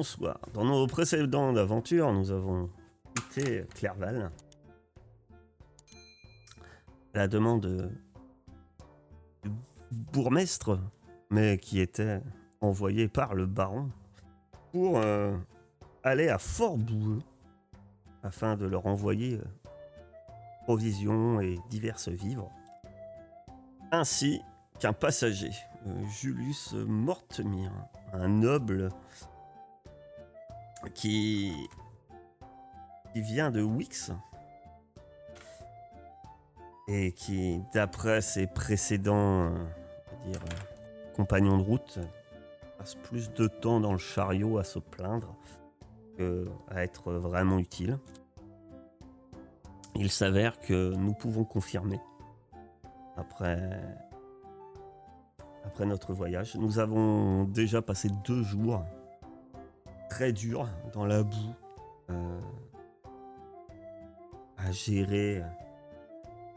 Bonsoir. Dans nos précédentes aventures, nous avons quitté Clairval. À la demande du bourgmestre, mais qui était envoyé par le baron pour euh, aller à Fort Boueux afin de leur envoyer euh, provisions et diverses vivres, ainsi qu'un passager, euh, Julius Mortemir, un noble qui, vient de Wix et qui, d'après ses précédents euh, euh, compagnons de route, passe plus de temps dans le chariot à se plaindre que à être vraiment utile. Il s'avère que nous pouvons confirmer, après, après notre voyage, nous avons déjà passé deux jours très durs dans la boue euh, à gérer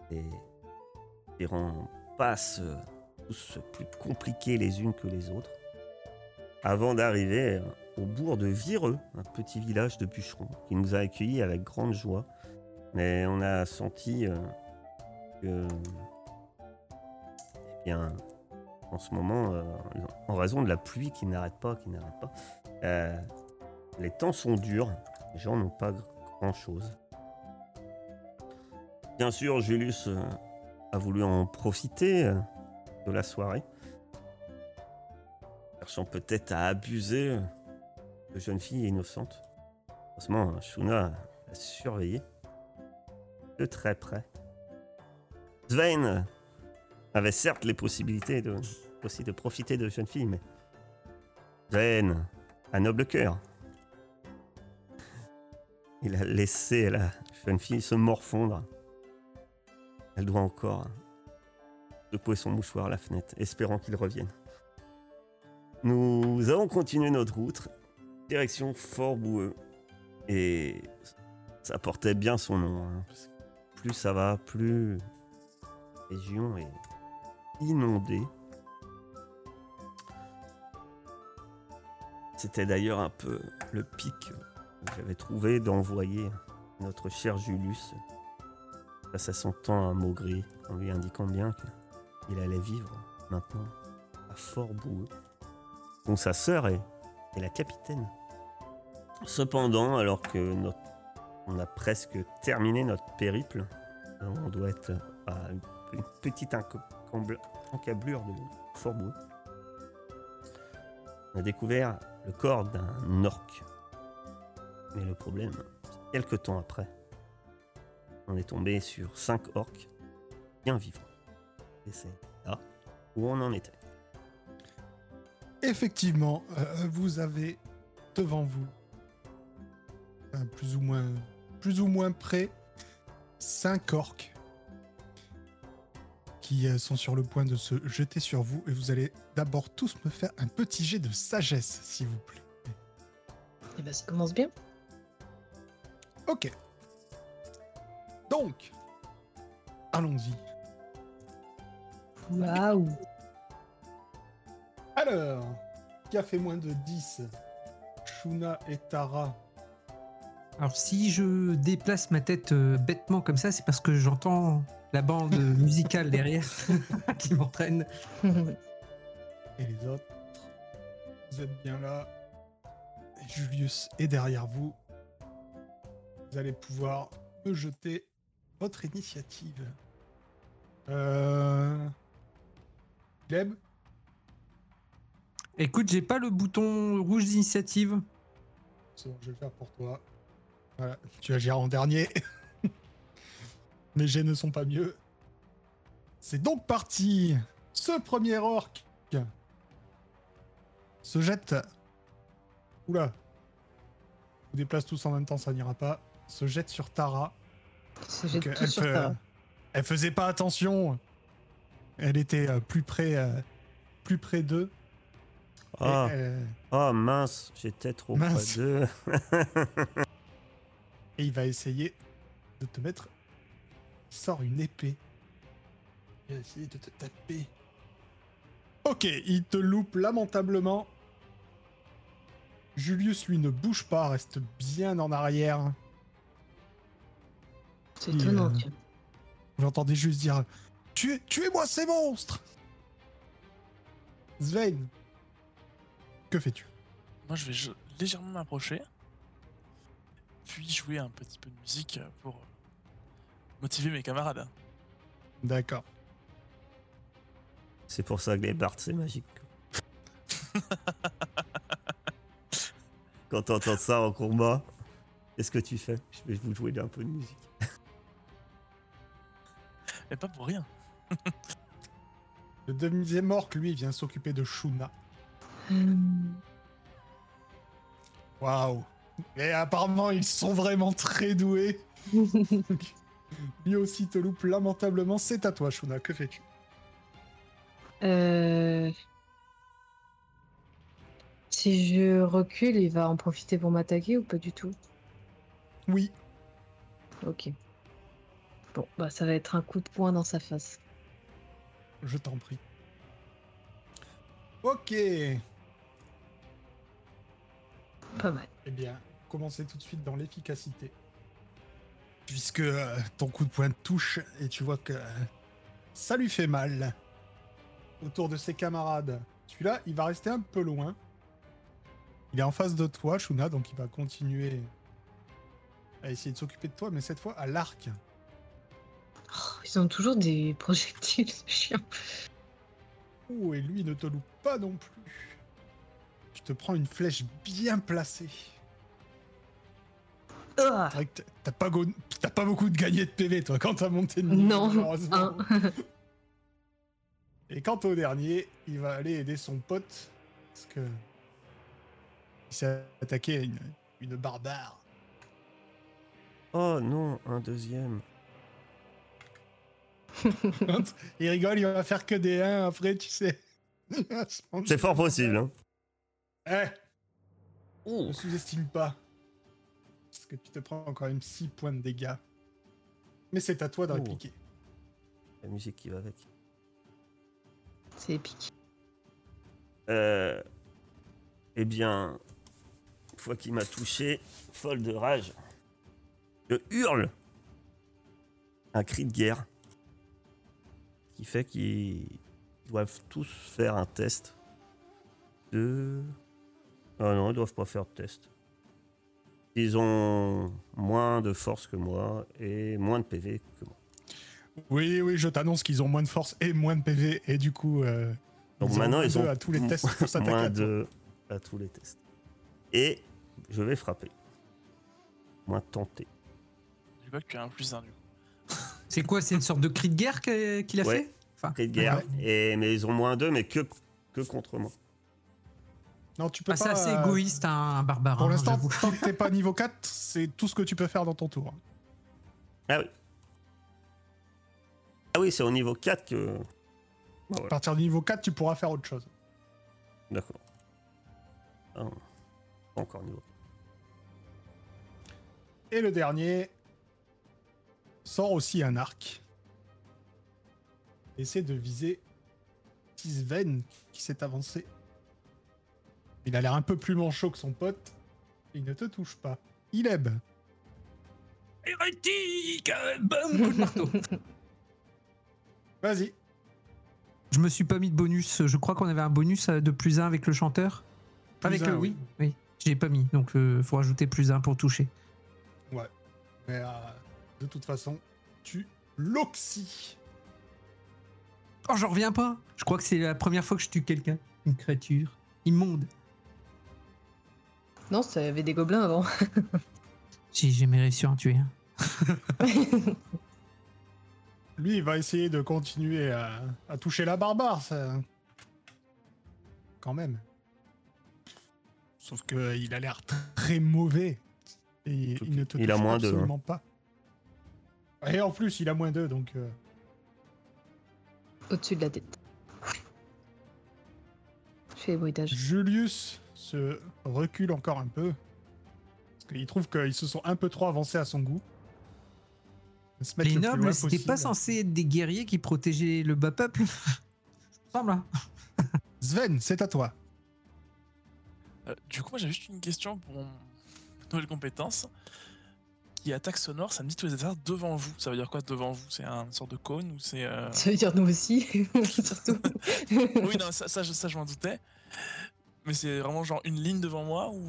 des différents passes euh, plus compliquées les unes que les autres avant d'arriver au bourg de Vireux, un petit village de bûcherons qui nous a accueillis avec grande joie. Mais on a senti euh, que, eh bien, en ce moment, euh, en raison de la pluie qui n'arrête pas, qui n'arrête pas, euh, les temps sont durs. Les gens n'ont pas grand-chose. Bien sûr, Julius euh, a voulu en profiter euh, de la soirée, cherchant peut-être à abuser de jeunes filles innocentes. Heureusement, Shuna a surveillé de très près. Sven avait certes les possibilités de, aussi de profiter de jeunes filles, mais Sven a noble cœur. Il a laissé la jeune fille se morfondre. Elle doit encore secouer son mouchoir à la fenêtre, espérant qu'il revienne. Nous avons continué notre route, direction Fort Boueux. Et ça portait bien son nom. hein, plus ça va, plus la région est inondée. C'était d'ailleurs un peu le pic j'avais trouvé d'envoyer notre cher Julius face à son temps à Maugry, en lui indiquant bien qu'il allait vivre maintenant à Fort Boueux, dont sa sœur est, la capitaine. Cependant, alors que on a presque terminé notre périple, on doit être à une, petite encablure de Fort Boueux, on a découvert le corps d'un orc. Mais le problème, c'est quelques temps après, on est tombé sur cinq orcs bien vivants. Et c'est là où on en était. Effectivement, euh, vous avez devant vous, euh, plus ou moins, plus ou moins près, cinq orques qui euh, sont sur le point de se jeter sur vous et vous allez d'abord tous me faire un petit jet de sagesse, s'il vous plaît. Eh ben, ça commence bien. Ok. Donc, allons-y. Waouh. Alors, qui a fait moins de 10 Shuna et Tara. Alors si je déplace ma tête euh, bêtement comme ça, c'est parce que j'entends la bande musicale derrière qui m'entraîne. Et les autres, vous êtes bien là. Et Julius est derrière vous. Vous allez pouvoir me jeter votre initiative. Euh... Gleb Écoute, j'ai pas le bouton rouge d'initiative. C'est bon, je vais le faire pour toi. Voilà, tu agiras en dernier. Mes jets ne sont pas mieux. C'est donc parti. Ce premier orc se jette. Oula. Vous déplace tous en même temps, ça n'ira pas. Se jette sur Tara. Ça jette Donc, elle, sur fait- ta- elle faisait pas attention. Elle était euh, plus près, euh, plus près d'eux. Ah, euh, oh mince, j'étais trop Mince. près d'eux. Et il va essayer de te mettre. Il sort une épée. Il va essayer de te taper. Ok, il te loupe lamentablement. Julius, lui, ne bouge pas, reste bien en arrière. C'est étonnant, euh, tiens. Vous entendez juste dire Tuez- Tuez-moi ces monstres Sven, que fais-tu? Moi, je vais je- légèrement m'approcher, puis jouer un petit peu de musique pour motiver mes camarades. D'accord. C'est pour ça que les bards, c'est magique. Quand t'entends ça en combat, qu'est-ce que tu fais? Je vais vous jouer un peu de musique. Mais pas pour rien. Le deuxième orc, lui, vient s'occuper de Shuna. Euh, Waouh Et apparemment, ils sont vraiment très doués. Lui aussi te loupe lamentablement. C'est à toi, Shuna. Que fais-tu? Euh, Si je recule, il va en profiter pour m'attaquer ou pas du tout? Oui. Ok. Bon, bah ça va être un coup de poing dans sa face. Je t'en prie. Ok. Pas mal. Eh bien, commencez tout de suite dans l'efficacité. Puisque euh, ton coup de poing touche et tu vois que euh, ça lui fait mal. Autour de ses camarades. Celui-là, il va rester un peu loin. Il est en face de toi, Shuna, donc il va continuer à essayer de s'occuper de toi, mais cette fois à l'arc. Oh, ils ont toujours des projectiles, c'est chiant. Oh, et lui ne te loupe pas non plus. Tu te prends une flèche bien placée. Ah, C'est vrai que t'as- pas, go- t'as pas beaucoup de gagné de PV, toi, quand t'as monté de niveau, non, malheureusement. Et quant au dernier, il va aller aider son pote. Parce que. Il s'est attaqué à une, une barbare. Oh non, un deuxième. il rigole, il va faire que des 1 après, tu sais. C'est fort possible, hein. Eh Ne sous-estime pas. Parce que tu te prends quand même 6 points de dégâts. Mais c'est à toi de répliquer. La musique qui va avec. C'est épique. Euh, eh bien, une fois qu'il m'a touché, folle de rage, je hurle un cri de guerre qui fait qu'ils doivent tous faire un test de. Ah non, ils doivent pas faire de test. Ils ont moins de force que moi et moins de PV que moi. Oui, oui, je t'annonce qu'ils ont moins de force et moins de PV. Et du coup. euh, Donc ils maintenant, ils ont à tous les tests pour s'attaquer moins de à tous les tests. Et je vais frapper. Moins tenter. Je vois que tu as un plus un du coup. C'est quoi C'est une sorte de cri de guerre qu'il a Ouais. fait enfin, Cri de guerre. Ouais. Et, mais ils ont moins d'eux, mais que, que contre moi. Non, tu peux ah, C'est pas. assez euh, égoïste, un, un barbare. Pour hein, l'instant, tant que t'es pas niveau 4, c'est tout ce que tu peux faire dans ton tour. Ah oui. Ah oui, c'est au niveau 4 que. Bah À partir du niveau 4, tu pourras faire autre chose. D'accord. Ah, encore niveau. Et le dernier sort aussi un arc. Essaie de viser Tisven qui s'est avancé. Il a l'air un peu plus manchot que son pote. Il ne te touche pas. Ileb, Hérétique Bam Coup de marteau. vas-y. Je me suis pas mis de bonus. Je crois qu'on avait un bonus euh, de plus 1 avec le chanteur. Plus avec un, le oui. Oui. Je l'ai pas mis. Donc il faut rajouter plus 1 pour toucher. Mais euh, de toute façon, tu l'oxy. Oh, j'en reviens pas. Je crois que c'est la première fois que je tue quelqu'un. Une créature immonde. Non, ça avait des gobelins avant. J'ai jamais réussi à en tuer un. Lui, il va essayer de continuer à, à toucher la barbare, ça. Quand même. Sauf que il a l'air très mauvais. Et il ne te qu'il a touche moins deux, hein. absolument pas. Et en plus, il a moins d'eux, donc... euh, Au-dessus de la tête. Je fais les bruitages. Julius se recule encore un peu. Parce qu'il trouve qu'ils se sont un peu trop avancés à son goût. Se Les le plus loin nobles, c'était pas possible. censé être des guerriers qui protégeaient le bas peuple. Semble. hein. Sven, c'est à toi. Euh, du coup, moi j'avais juste une question pour mon nouvelle compétence. Qui attaque sonore, ça me dit tous les adversaires devant vous. Ça veut dire quoi devant vous? C'est un sorte de cône ou c'est. euh, Ça veut dire nous aussi, surtout. Oui, non, ça, ça, je, ça, je m'en doutais. Mais c'est vraiment genre une ligne devant moi ou?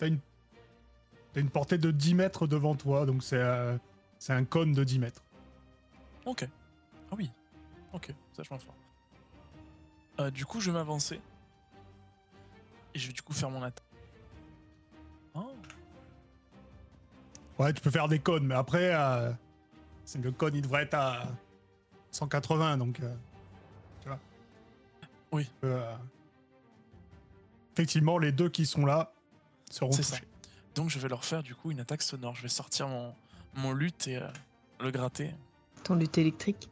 T'as une... t'as une portée de 10 mètres devant toi, donc c'est euh, c'est un cône de 10 mètres. Ok. Ah oui. Ok, ça je m'en fort. Euh, du coup, je vais m'avancer. Et je vais du coup faire mon attaque. Oh. Ouais, tu peux faire des cônes, mais après, euh, c'est- le cône il devrait être à 180, donc. euh, tu vois. Oui. Euh, Effectivement, les deux qui sont là seront C'est ça. touchés. Donc je vais leur faire du coup une attaque sonore. Je vais sortir mon, mon lutte et euh, le gratter. Ton lutte électrique.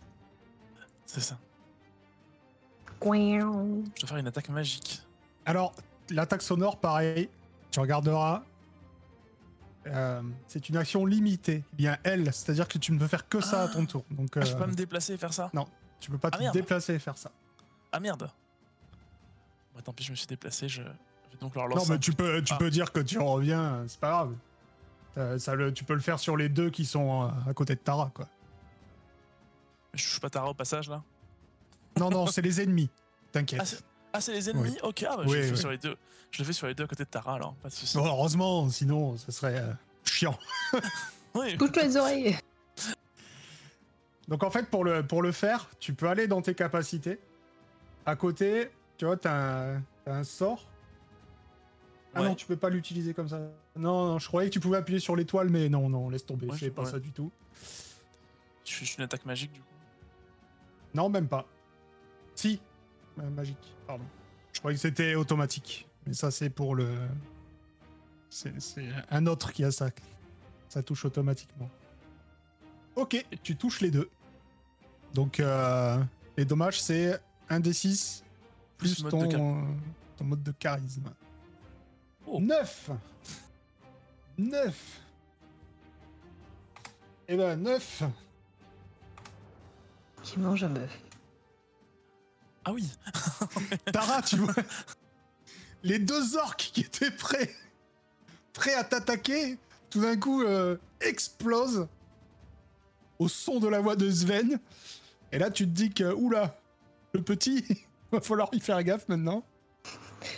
C'est ça. Je dois faire une attaque magique. Alors, l'attaque sonore, pareil, tu regarderas. Euh, c'est une action limitée. Il y a un L, c'est-à-dire que tu ne peux faire que ça à ton tour. Donc, Ah, je peux euh, pas me déplacer et faire ça tu peux pas Ah, te merde. déplacer et faire ça. Ah merde Bah tant pis, je me suis déplacé. Je, je vais donc leur Non, lancer. mais tu peux, tu Ah. peux dire que tu reviens, euh, c'est pas grave. Euh, ça, le, tu peux le faire sur les deux qui sont euh, à côté de Tara, quoi. Je touche pas Tara au passage là Non, non, c'est les ennemis. Ah, T'inquiète. Ah, c'est les ennemis Ok, ah, bah, je, le fais oui. sur les deux. je le fais sur les deux à côté de Tara alors, pas de soucis. Bon, heureusement, sinon, ce serait euh, chiant. Couche-toi les oreilles. Donc en fait, pour le, pour le faire, tu peux aller dans tes capacités. À côté, tu vois, t'as un, t'as un sort. Ah Ouais. non, tu peux pas l'utiliser comme ça. Non, non, je croyais que tu pouvais appuyer sur l'étoile, mais non, non, laisse tomber, Ouais, c'est pas ouais. ça du tout. Je fais une attaque magique du coup. Non, même pas. Si, magique, pardon. Je croyais que c'était automatique, mais ça c'est pour le... C'est c'est un autre qui a ça. Ça touche automatiquement. Ok, tu touches les deux. Donc, euh, les dommages, c'est 1 d 6 plus, Plus mode ton, de char- euh, ton mode de charisme. Oh. 9 9 Eh ben, 9 Qui mange un bœuf. Ah oui Tara, tu vois Les deux orques qui étaient prêts, prêts à t'attaquer, tout d'un coup euh, explosent au son de la voix de Sven. Et là, tu te dis que, oula, le petit, va falloir y faire gaffe maintenant.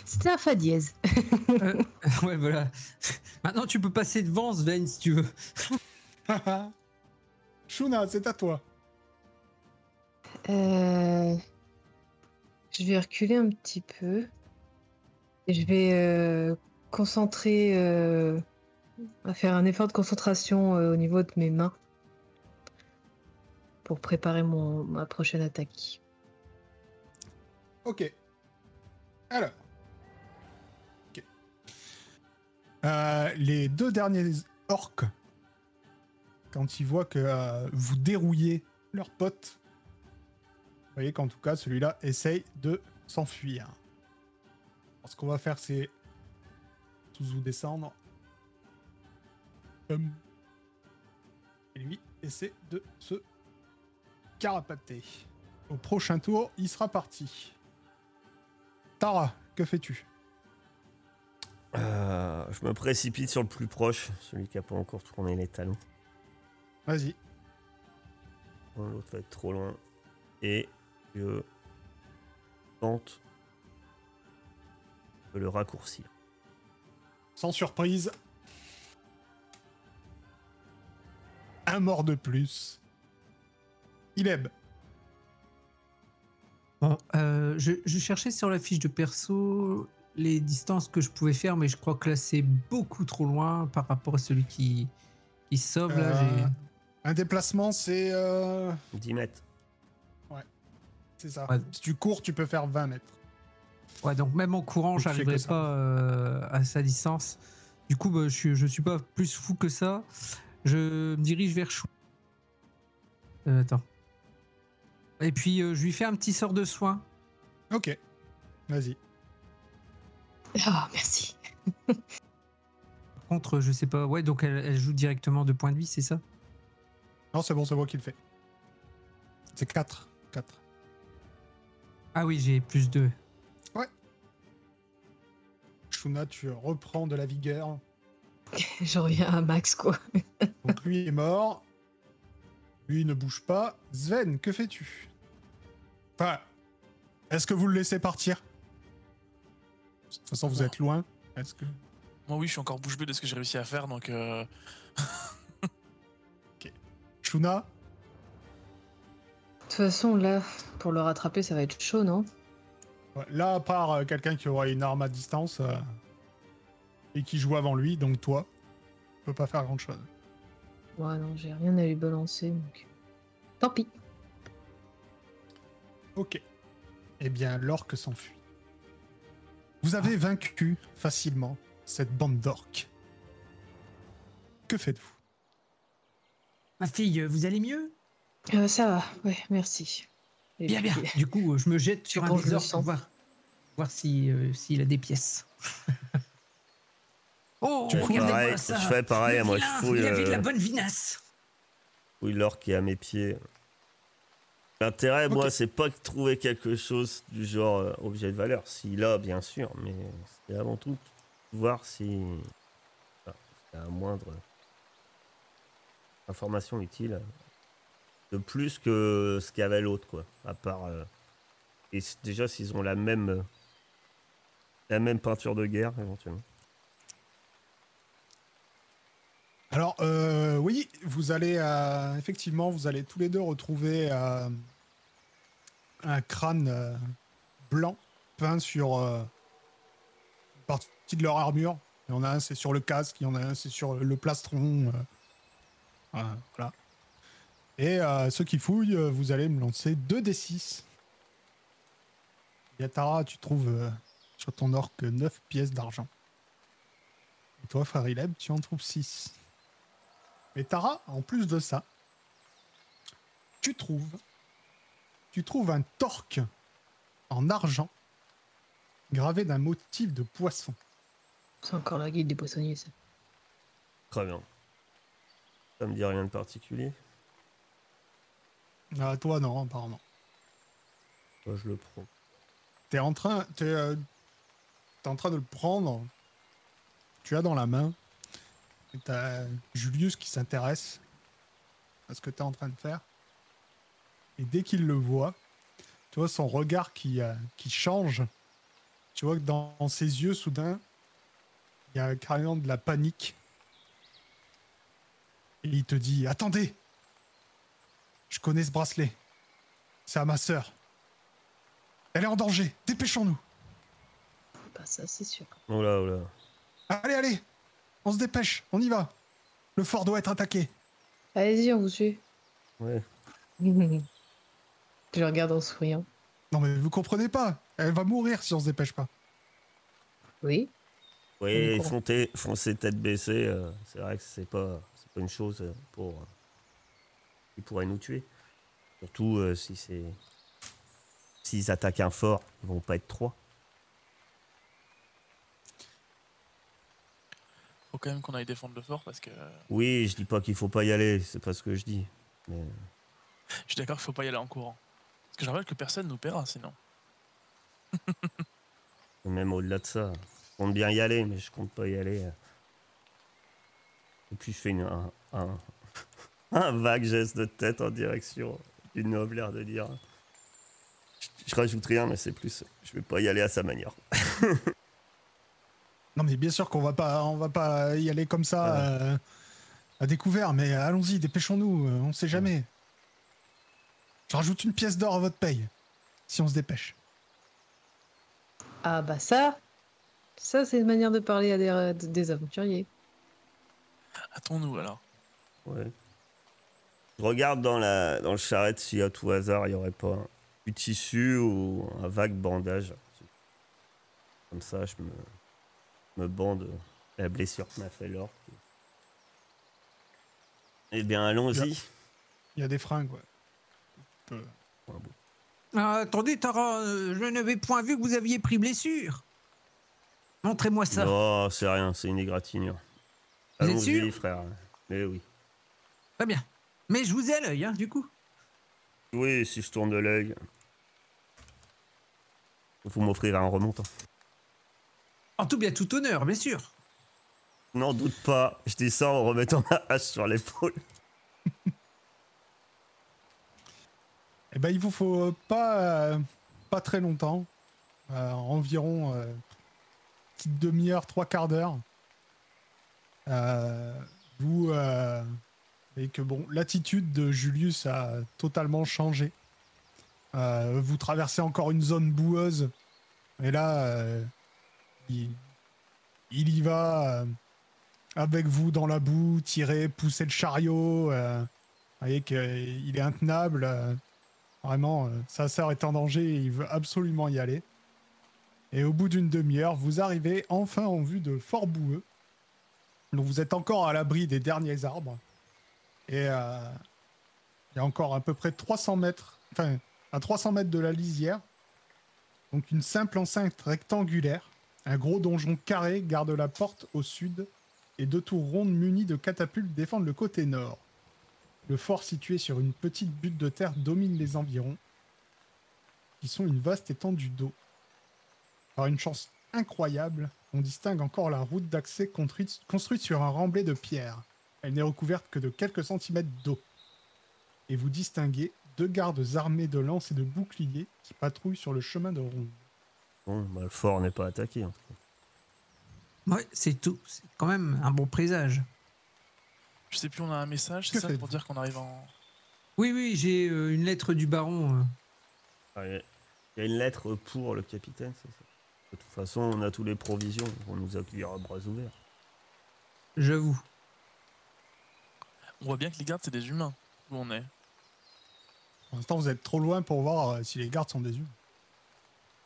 C'était un fa dièse. ouais, voilà. Maintenant, tu peux passer devant Sven si tu veux. Shuna, c'est à toi. Euh, Je vais reculer un petit peu. Et je vais euh, concentrer. euh, faire un effort de concentration euh, au niveau de mes mains. Pour préparer mon, ma prochaine attaque. Ok. Alors. Ok. Euh, les deux derniers orques, quand ils voient que vous dérouillez leur pote, vous voyez qu'en tout cas, celui-là essaye de s'enfuir. Ce qu'on va faire, c'est tous vous descendre. Hum. Et lui essaie de se carapater. Au prochain tour, il sera parti. Tara, que fais-tu? Euh, je me précipite sur le plus proche, celui qui a pas encore tourné les talons. Vas-y. L'autre va être trop loin. Et je tente de le raccourcir. Sans surprise. Un mort de plus. Ileb. Bon, euh, je, je cherchais sur la fiche de perso les distances que je pouvais faire, mais je crois que là c'est beaucoup trop loin par rapport à celui qui, sauve. Là, Euh, un déplacement, c'est. euh, 10 mètres. C'est ça. Ouais. Si tu cours, tu peux faire 20 mètres. Ouais, donc même en courant, j'arriverai pas euh, à sa distance. Du coup, bah, je, suis, je suis pas plus fou que ça. Je me dirige vers Chou. Euh, attends. Et puis, euh, je lui fais un petit sort de soin. Ok. Vas-y. Ah, merci. Par contre, je sais pas. Ouais, donc elle, elle joue directement de points de vie, c'est ça? Non, c'est bon, c'est moi qui le fais. C'est 4. 4. Ah oui, j'ai plus 2. Shuna, tu reprends de la vigueur. Je reviens à max, quoi. Donc lui est mort. Lui ne bouge pas. Sven, que fais-tu? Enfin, est-ce que vous le laissez partir? De toute façon, vous êtes loin. Est-ce que Moi, oui, je suis encore bouche bée de ce que j'ai réussi à faire, donc. euh, Shuna? De toute façon, là, pour le rattraper, ça va être chaud, non? Ouais, Là, à part euh, quelqu'un qui aurait une arme à distance euh, et qui joue avant lui, donc toi, tu peux pas faire grand chose. Ouais, non, j'ai rien à lui balancer, donc. Tant pis. Ok. Eh bien, l'orque s'enfuit. Vous avez vaincu facilement cette bande d'orques. Que faites-vous? Ma fille, vous allez mieux? Euh, ça va, ouais, merci. Et Bien, bien. Du coup, euh, je me jette sur un sens. pour voir, voir si, euh, s'il a des pièces. oh, Tu regardez-moi ça. je fais pareil, Le moi, je fouille, Il avait de la bonne vinasse. Oui, l'or qui est à mes pieds. L'intérêt, moi, c'est pas de trouver quelque chose du genre euh, objet de valeur. S'il a, bien sûr, mais c'est avant tout voir si il y a un moindre information utile de plus que ce qu'avait l'autre, quoi. À part. euh, et déjà, s'ils ont la même. euh, la même peinture de guerre, éventuellement. Alors, euh, oui, vous allez euh, effectivement, vous allez tous les deux retrouver un crâne blanc peint sur une partie de leur armure. Il y en a un, c'est sur le casque, il y en a un, c'est sur le plastron. voilà. Et euh, ceux qui fouillent, euh, vous allez me lancer 2 d 6. Yatara, tu trouves euh, sur ton orque 9 pièces d'argent. Et toi, frère Ileb, tu en trouves 6. Mais Tara, en plus de ça, tu trouves, tu trouves un torque en argent gravé d'un motif de poisson. C'est encore la guide des poissonniers, ça. Très bien. Ça me dit rien de particulier. Ah, toi, non, apparemment. Moi, je le prends. T'es en train, t'es, euh, t'es en train de le prendre. Tu as dans la main. Et t'as Julius qui s'intéresse à ce que t'es en train de faire. Et dès qu'il le voit, tu vois son regard qui, euh, qui change. Tu vois que dans, dans ses yeux, soudain, il y a carrément de la panique. Et il te dit Attendez Je connais ce bracelet. C'est à ma sœur. Elle est en danger. Dépêchons-nous. Pas ça, c'est sûr. Oh là, oh là. Allez, allez. On se dépêche. On y va. Le fort doit être attaqué. Allez-y, on vous suit. Ouais. Je regarde en souriant. Non, mais vous comprenez pas. Elle va mourir si on se dépêche pas. Oui. Oui, foncer tête baissée, euh, c'est vrai que c'est pas, c'est pas une chose euh, pour euh, qui pourrait nous tuer. Surtout euh, si c'est s'ils attaquent un fort, ils vont pas être trois. Faut quand même qu'on aille défendre le fort parce que. Oui, je dis pas qu'il faut pas y aller, c'est pas ce que je dis. Mais Je suis d'accord qu'il faut pas y aller en courant. Parce que je rappelle que personne nous paiera sinon. même au-delà de ça, je compte bien y aller, mais je compte pas y aller. euh. Et puis je fais une- un, un, un vague geste de tête en direction du noble, l'air de dire. Je, je rajoute rien, mais c'est plus, je vais pas y aller à sa manière. Non, mais bien sûr qu'on va pas, on va pas y aller comme ça euh, à découvert. Mais allons-y, dépêchons-nous. euh, On sait jamais. Je rajoute une pièce d'or à votre paye si on se dépêche. Ah bah ça, ça c'est une manière de parler à des, des aventuriers. Hâtons-nous alors. Ouais. Je regarde dans, la, dans le charrette si à tout hasard il n'y aurait pas du tissu ou un vague bandage. Comme ça, je me, me bande la blessure que m'a fait l'orque. Eh bien, allons-y. Il y a des fringues, ouais. Euh, Ah, attendez, Tara, euh, je n'avais point vu que vous aviez pris blessure. Montrez-moi ça. Non, c'est rien, c'est une égratignure. Allons-y, frère. Mais oui. Très bien. Mais je vous ai à l'œil, hein, du coup. Oui, si je tourne de l'œil. Vous m'offrirez un remontant. En tout bien, tout honneur, bien sûr. N'en doute pas, je dis ça en remettant ma hache sur l'épaule. Eh ben, il vous faut pas, euh, pas très longtemps. Euh, environ euh, petite demi-heure, trois quarts d'heure. Euh, vous euh, et que bon, l'attitude de Julius a totalement changé. Euh, vous traversez encore une zone boueuse. Et là, euh, il, y va euh, avec vous dans la boue, tirer, pousser le chariot. vous voyez qu'il est intenable. Vraiment, sa sœur est en danger et il veut absolument y aller. Et au bout d'une demi-heure, vous arrivez enfin en vue de Fort Boueux. Donc vous êtes encore à l'abri des derniers arbres. Et euh, il y a encore à peu près 300 mètres, enfin à 300 mètres de la lisière. Donc une simple enceinte rectangulaire. Un gros donjon carré garde la porte au sud et deux tours rondes munies de catapultes défendent le côté nord. Le fort situé sur une petite butte de terre domine les environs, qui sont une vaste étendue d'eau. Par une chance incroyable, on distingue encore la route d'accès construite, sur un remblai de pierre. Elle n'est recouverte que de quelques centimètres d'eau. Et vous distinguez deux gardes armés de lances et de boucliers qui patrouillent sur le chemin de ronde. Bon, bah, le fort n'est pas attaqué. en tout cas. Ouais, c'est tout. C'est quand même un bon présage. Je sais plus, on a un message, c'est ça pour dire qu'on arrive en. Oui, oui, j'ai euh, une lettre du baron. euh. Ah, Il y a- une lettre pour le capitaine, c'est ça De toute façon, on a tous les provisions. On nous accueillera à bras ouverts. J'avoue. On voit bien que les gardes, c'est des humains. Où on est. Pour l'instant, vous êtes trop loin pour voir euh, si les gardes sont des humains.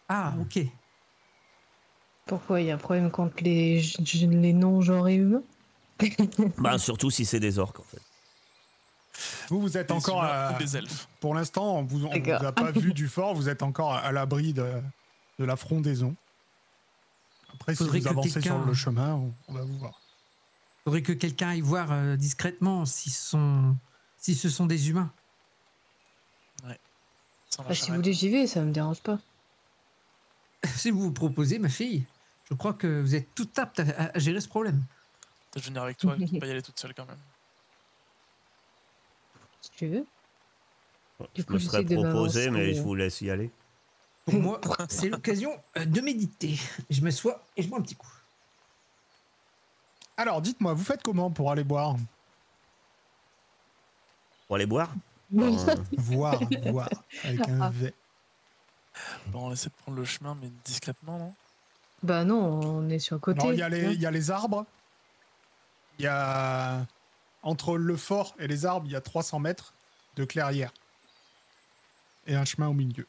Ah, ok. Pourquoi il y a un problème contre les, les non-genrés humains Bah, surtout si c'est des orques, en fait. Vous, vous êtes Des encore humains à... ou des elfes. Pour l'instant, on vous, on vous a pas vu du fort, vous êtes encore à, à l'abri de, de la frondaison. Après, si vous avancez sur le chemin, on, on va vous voir. Faudrait que quelqu'un aille voir euh, discrètement si, sont... si ce sont des humains. La Bah, Si vous voulez, j'y vais, ça me dérange pas. Si vous vous proposez, ma fille, je crois que vous êtes tout apte à, à gérer ce problème. Peut-être venir avec toi, tu peux pas y aller toute seule quand même. Si tu veux. je coup, me serais proposé, mais je euh. vous laisse y aller. Pour moi, c'est l'occasion euh, de méditer. Je m'assois et je bois un petit coup. Alors, dites-moi, vous faites comment pour aller boire Pour aller boire Euh, Voir, voir, avec un Ah. V. Bon, on essaie de prendre le chemin, mais discrètement, non? Bah non, on est sur le côté. Il y, a les- hein. il y a les arbres. Il y a... Entre le fort et les arbres, il y a 300 mètres de clairière. Et un chemin au milieu.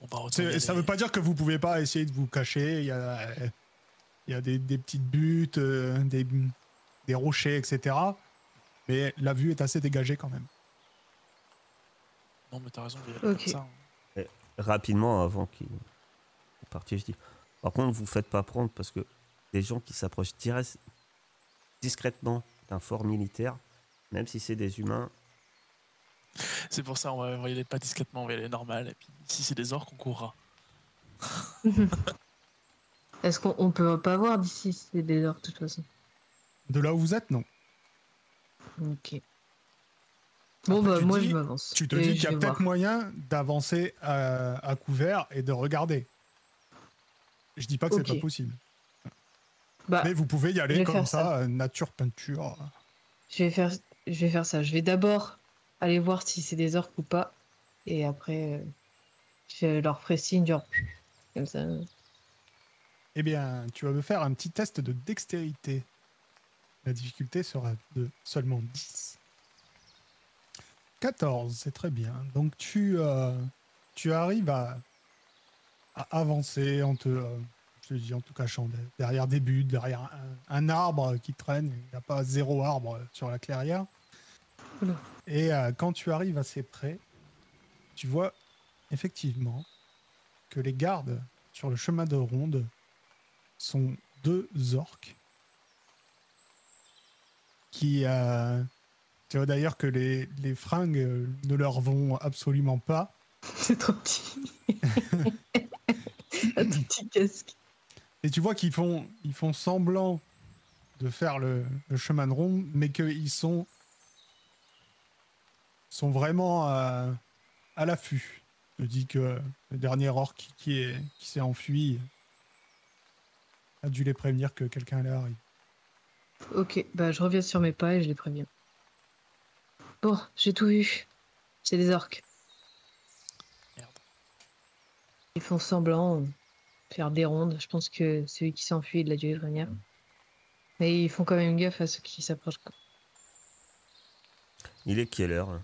On va C'est- Ça veut pas dire que vous pouvez pas essayer de vous cacher. Il y a, il y a des, des petites buttes, euh, des, des rochers, etc. Mais la vue est assez dégagée quand même. Non, mais t'as raison, on va y aller Ok. comme ça. hein. rapidement avant qu'il parte, je dis. Par contre, vous faites pas prendre parce que des gens qui s'approchent direct- discrètement d'un fort militaire, même si c'est des humains, C'est pour ça, on va, on va y aller pas discrètement, on va y aller normal. Et puis, si c'est des orques, on courra. Est-ce qu'on on peut pas voir d'ici si c'est des heures de toute façon? De là où vous êtes, non. Ok. Bon Après, bah moi dis- je m'avance. Tu te dis qu'il y a peut-être moyen d'avancer à, à couvert et de regarder. Je dis pas que Ok. c'est pas possible. Bah, Mais vous pouvez y aller comme ça. euh, nature, peinture. je vais faire, je vais faire ça. Je vais d'abord aller voir si c'est des orques ou pas, et après euh, je leur ferai signe genre comme ça. Eh bien, tu vas me faire un petit test de dextérité. La difficulté sera de seulement 10. 14, c'est très bien. Donc tu, euh, tu arrives à, à avancer en te, euh, je te dis en tout cachant de- derrière des buts, derrière un, un arbre qui traîne. Il n'y a pas zéro arbre sur la clairière. Oula. Et euh, quand tu arrives assez près, tu vois effectivement que les gardes sur le chemin de ronde sont deux orques qui euh, tu vois d'ailleurs que les, les fringues euh, ne leur vont absolument pas C'est trop petit. Un tout petit casque. Et tu vois qu'ils font, ils font semblant de faire le, le chemin de ronde, mais qu'ils sont, sont vraiment à, à l'affût. Je dis que le dernier orc qui s'est enfui a dû les prévenir que quelqu'un allait arriver. Ok, bah je reviens sur mes pas et je les préviens. Bon, j'ai tout vu. C'est des orques. Merde. Ils font semblant de faire des rondes. Je pense que celui qui s'enfuit, il a dû les prévenir. Mais ils font quand même gaffe à ceux qui s'approchent. Il est quelle heure hein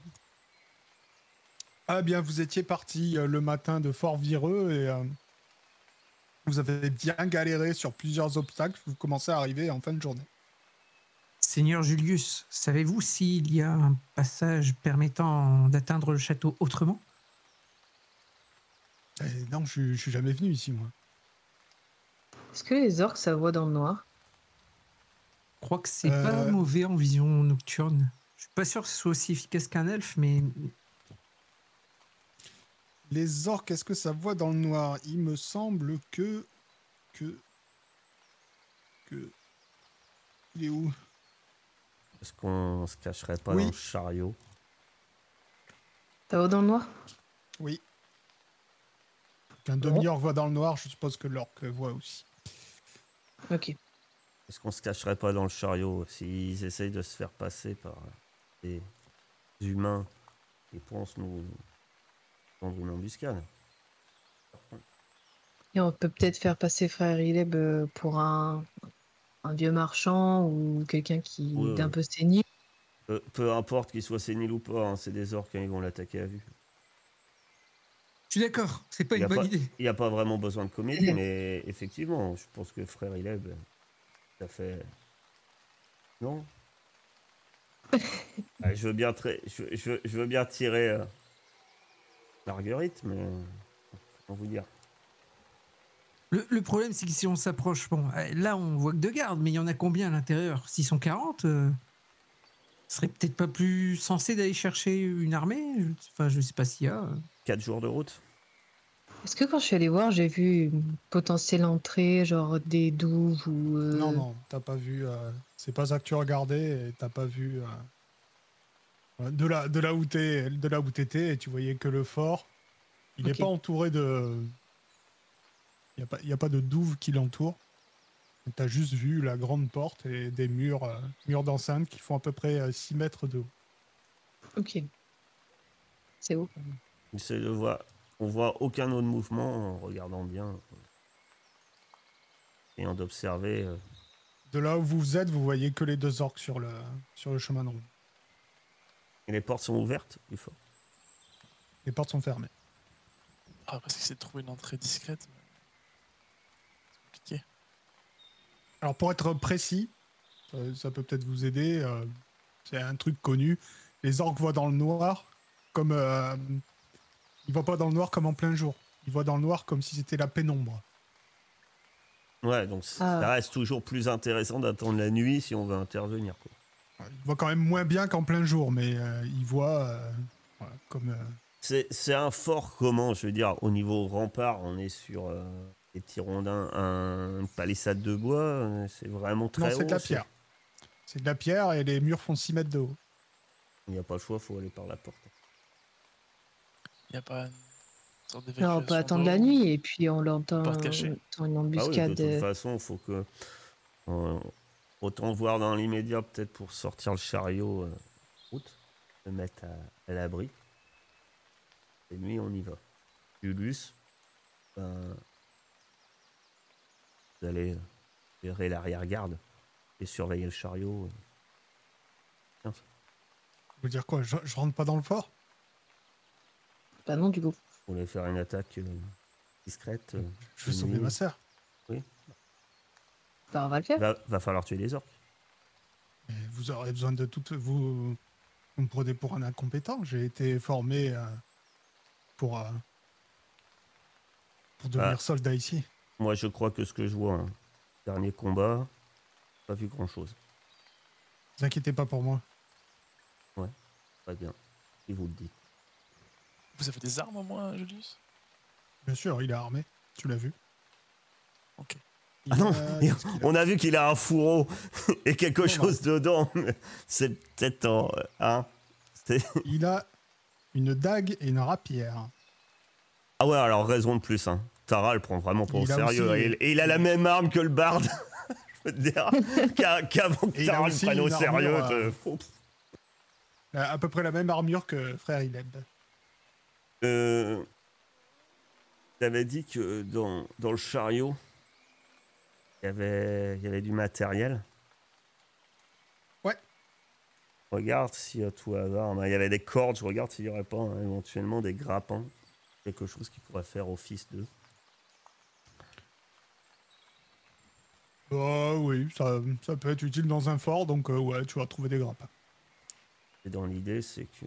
Ah bien, vous étiez parti euh, le matin de Fort Vireux et euh, vous avez bien galéré sur plusieurs obstacles. Vous commencez à arriver en fin de journée. Seigneur Julius, savez-vous s'il y a un passage permettant d'atteindre le château autrement? Eh, non, je, suis- je suis jamais venu ici, moi. Est-ce que les orques, ça voit dans le noir? Je crois que c'est pas Euh. mauvais en vision nocturne. Je suis pas sûr que ce soit aussi efficace qu'un elfe, mais Les orques, est-ce que ça voit dans le noir? Il me semble que. que. que. Il est où? Est-ce qu'on se cacherait pas Oui. dans le chariot? Ça voit dans le noir? Oui. Qu'un demi-orc voit dans le noir, je suppose que l'orque voit aussi. Ok. Est-ce qu'on se cacherait pas dans le chariot S'ils essayent de se faire passer par des humains qui pensent nous prendre une embuscade Et on peut peut-être faire passer frère Ileb euh, pour un, un vieux marchand ou quelqu'un qui Ouais, d'un ouais. peu sénile. peu, peu importe qu'ils soient séniles ou pas, hein, c'est des orques, hein, ils vont l'attaquer à vue. je suis d'accord, c'est pas une bonne pas- idée. Il n'y a pas vraiment besoin de comédie, mais effectivement, je pense que frère Ileb, ça fait. Non? Ah, je, veux bien tra- je, je veux- je veux bien tirer euh, Marguerite, mais. Comment vous dire Le, le problème, c'est que si on s'approche, bon, euh, là, on voit que deux gardes, mais il y en a combien à l'intérieur? 640 euh, Ce serait peut-être pas plus sensé d'aller chercher une armée? Je- Enfin, je sais pas s'il y a. euh. 4 jours de route Est-ce que quand je suis allée voir, j'ai vu une potentielle entrée, genre des douves ou. euh, Non, non, t'as pas vu. euh, c'est pas ça que tu regardais et t'as pas vu. euh, de, là, de là où t'es- de là où t'étais, et tu voyais que le fort. Il n'est pas entouré de. Il n'y a, pas- y a pas de douve qui l'entoure. Tu as juste vu la grande porte et des murs, euh, murs d'enceinte qui font à peu près 6 mètres de haut. Ok. C'est où J'essaie de voir. On voit aucun autre mouvement en regardant bien. Et en d'observer. euh, De là où vous êtes, vous voyez que les deux orques sur le, sur le chemin de ronde. Et les portes sont ouvertes du fort. Les portes sont fermées. Ah, parce que c'est de trouver une entrée discrète. mais C'est compliqué. Alors pour être précis, euh, ça peut peut-être vous aider. euh, c'est un truc connu. Les orques voient dans le noir comme euh, ils voient pas dans le noir comme en plein jour. Ils voient dans le noir comme si c'était la pénombre. Ouais, donc c- Ah. ça reste toujours plus intéressant d'attendre la nuit si on veut intervenir. Quoi. Ils voient quand même moins bien qu'en plein jour, mais euh, ils voient euh, voilà, comme. euh, C'est c'est un fort comment Je veux dire, au niveau rempart, on est sur euh, des petits rondins, un, une palissade de bois. C'est vraiment très non, c'est de haut, la pierre. C'est de la pierre et les murs font 6 mètres de haut. Il n'y a pas le choix, faut aller par la porte. Il n'y a pas une Non, on peut attendre la nuit et puis on l'entend une Ah oui, de embuscade. toute façon, il faut que. Autant voir dans l'immédiat, peut-être pour sortir le chariot euh, route, se mettre à, à l'abri. Et nuit, on y va. Julius, ben, vous allez euh, gérer l'arrière-garde et surveiller le chariot. euh. Tiens, Vous dire quoi? Je, je rentre pas dans le fort? Bah non, du coup. Vous voulez faire une attaque euh, discrète euh, Je vais sauver Oui. ma sœur. Bah, on va le faire. va, va falloir tuer les orques. Et Vous aurez besoin de toutes. Vous, vous me prenez pour un incompétent. J'ai été formé euh, pour, euh, pour devenir Ah. soldat ici. Moi, je crois que ce que je vois, hein, dernier combat, pas vu grand-chose. Ne vous inquiétez pas pour moi. Très bien. Si vous le dites. Vous avez des armes au moins, Julius? Bien sûr, il est armé. Tu l'as vu. Ok. Ah non, a- On a vu qu'il a un fourreau et quelque Non, non. chose dedans. C'est peut-être en. Hein Il a une dague et une rapière. ah ouais, alors raison de plus. Hein. Tara, elle prend vraiment pas au sérieux. aussi- Et, il a la même arme que le barde. Je peux te dire qu'a- qu'avant que Tara le prenne au sérieux. euh. Il a à peu près la même armure que frère Ileb. Euh, T'avais dit que dans, dans le chariot, il y avait, il y avait du matériel. Ouais. Regarde si à tout hasard, ben, il y avait des cordes, je regarde s'il n'y aurait pas hein, éventuellement des grappins. Quelque chose qui pourrait faire office de. Bah oui, ça, ça peut être utile dans un fort, donc euh, ouais, tu vas trouver des grappins. Et dans l'idée, c'est que.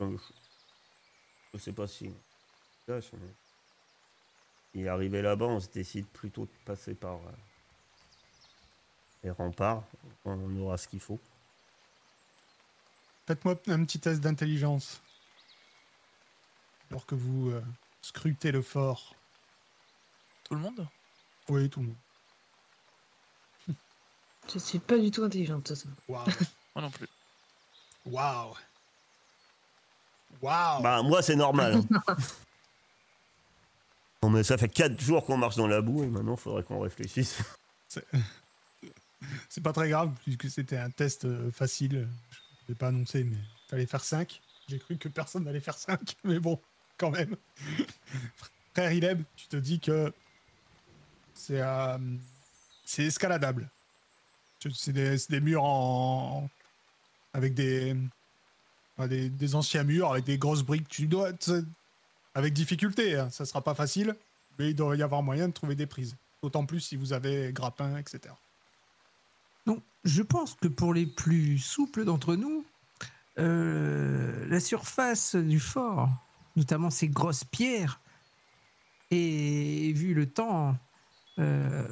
Je je sais pas si. Et arrivé là-bas, on se décide plutôt de passer par euh, les remparts. On aura ce qu'il faut. Faites-moi un petit test d'intelligence. Alors que vous euh, scrutez le fort. Tout le monde? Oui, tout le monde. Je suis pas du tout intelligente, ça. Waouh. Moi non plus. Waouh. Waouh. Bah, moi, c'est normal. non, mais ça fait 4 jours qu'on marche dans la boue et maintenant, il faudrait qu'on réfléchisse. C'est pas très grave, puisque c'était un test euh, facile. Je ne vais pas annoncer, mais fallait faire 5. J'ai cru que personne n'allait faire 5, mais bon, quand même. Frère Ileb, tu te dis que c'est euh, escaladable. C'est des, murs en. avec des, des. des anciens murs, avec des grosses briques. Tu dois. Avec difficulté, hein, ça sera pas facile, mais il doit y avoir moyen de trouver des prises. D'autant plus si vous avez grappin, etc. Donc, je pense que pour les plus souples d'entre nous, euh, la surface du fort, notamment ces grosses pierres, et vu le temps, euh,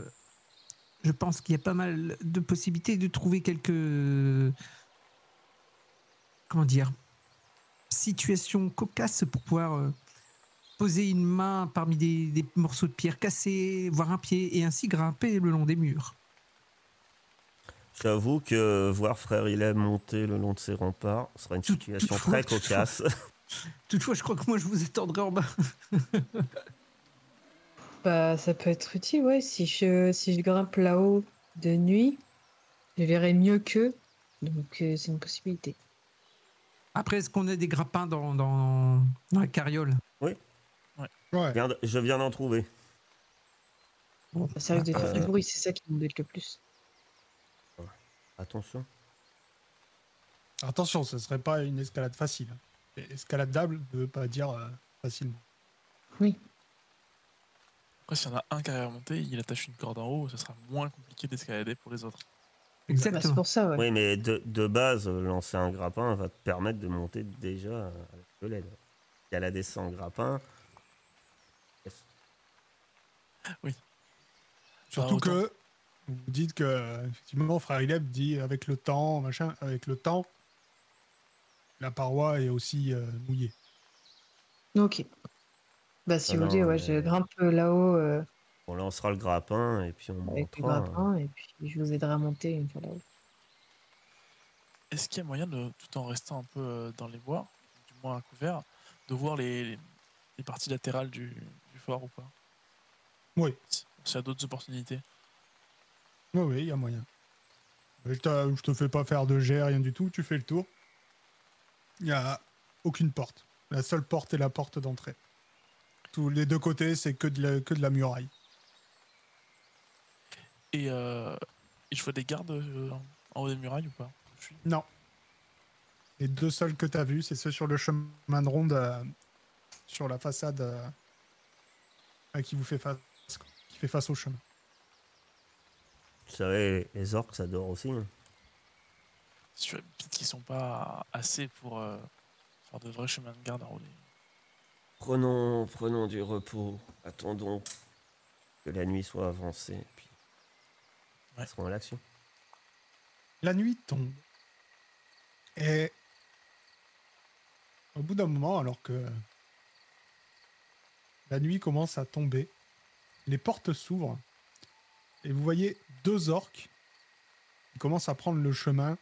je pense qu'il y a pas mal de possibilités de trouver quelques. Comment dire Situations cocasses pour pouvoir euh, poser une main parmi des, des morceaux de pierre cassés, voir un pied, et ainsi grimper le long des murs. J'avoue que voir frère Ilem monter le long de ses remparts sera une Tout- situation toutefois, très toutefois. cocasse. Toutefois, je crois que moi, je vous étendrai en bas. Bah, ça peut être utile, ouais. Si je, si je grimpe là-haut de nuit, je verrai mieux qu'eux. Donc, euh, c'est une possibilité. Après, est-ce qu'on a des grappins dans, dans, dans la carriole? Ouais. Je viens de- Je viens d'en trouver. Bon, Bah, Ça risque de faire Euh. du bruit, c'est ça qui m'embête le plus. Attention. Attention, ce serait pas une escalade facile. Escaladable ne veut pas dire euh, facilement. Oui. Après, s'il y en a un qui arrive à monter, il attache une corde en haut, ce sera moins compliqué d'escalader pour les autres. Bah, c'est exactement. pour ça, ouais. Oui, mais de, de base, lancer un grappin va te permettre de monter déjà euh, avec de l'aide. Il grappin. Surtout Ah, autant. que vous vous dites que effectivement, frère Ileb dit avec le temps, machin, avec le temps, la paroi est aussi euh, mouillée. Ok. Bah, si vous voulez, ouais, je grimpe là-haut euh, On lancera le grappin et puis on avec le montera. grappin et puis je vous aiderai à monter une fois là-haut. Est-ce qu'il y a moyen, de, tout en restant un peu euh, dans les bois, du moins à couvert, de voir les, les parties latérales du, du fort ou pas? Oui. S'il y a d'autres opportunités. Oui, oui, il y a moyen. Je te, je te fais pas faire de jet, rien du tout, tu fais le tour. Il n'y a aucune porte. La seule porte est la porte d'entrée. Tous les deux côtés, c'est que, de la- que de la muraille. Et, euh, et je vois des gardes euh, en haut des murailles ou pas? Suis- Non. Les deux seuls que tu as vus, c'est ceux sur le chemin de ronde, euh, sur la façade euh, euh, qui vous fait face, fait face au chemin. Vous savez, les orques, ça dort aussi. hein. sûr peut-être qu'ils sont pas assez pour euh, faire de vrais chemins de garde en haut des- Prenons, prenons du repos. Attendons que la nuit soit avancée. Puis, Ouais. à l'action. La nuit tombe. Et au bout d'un moment, alors que la nuit commence à tomber, les portes s'ouvrent et vous voyez deux orques qui commencent à prendre le chemin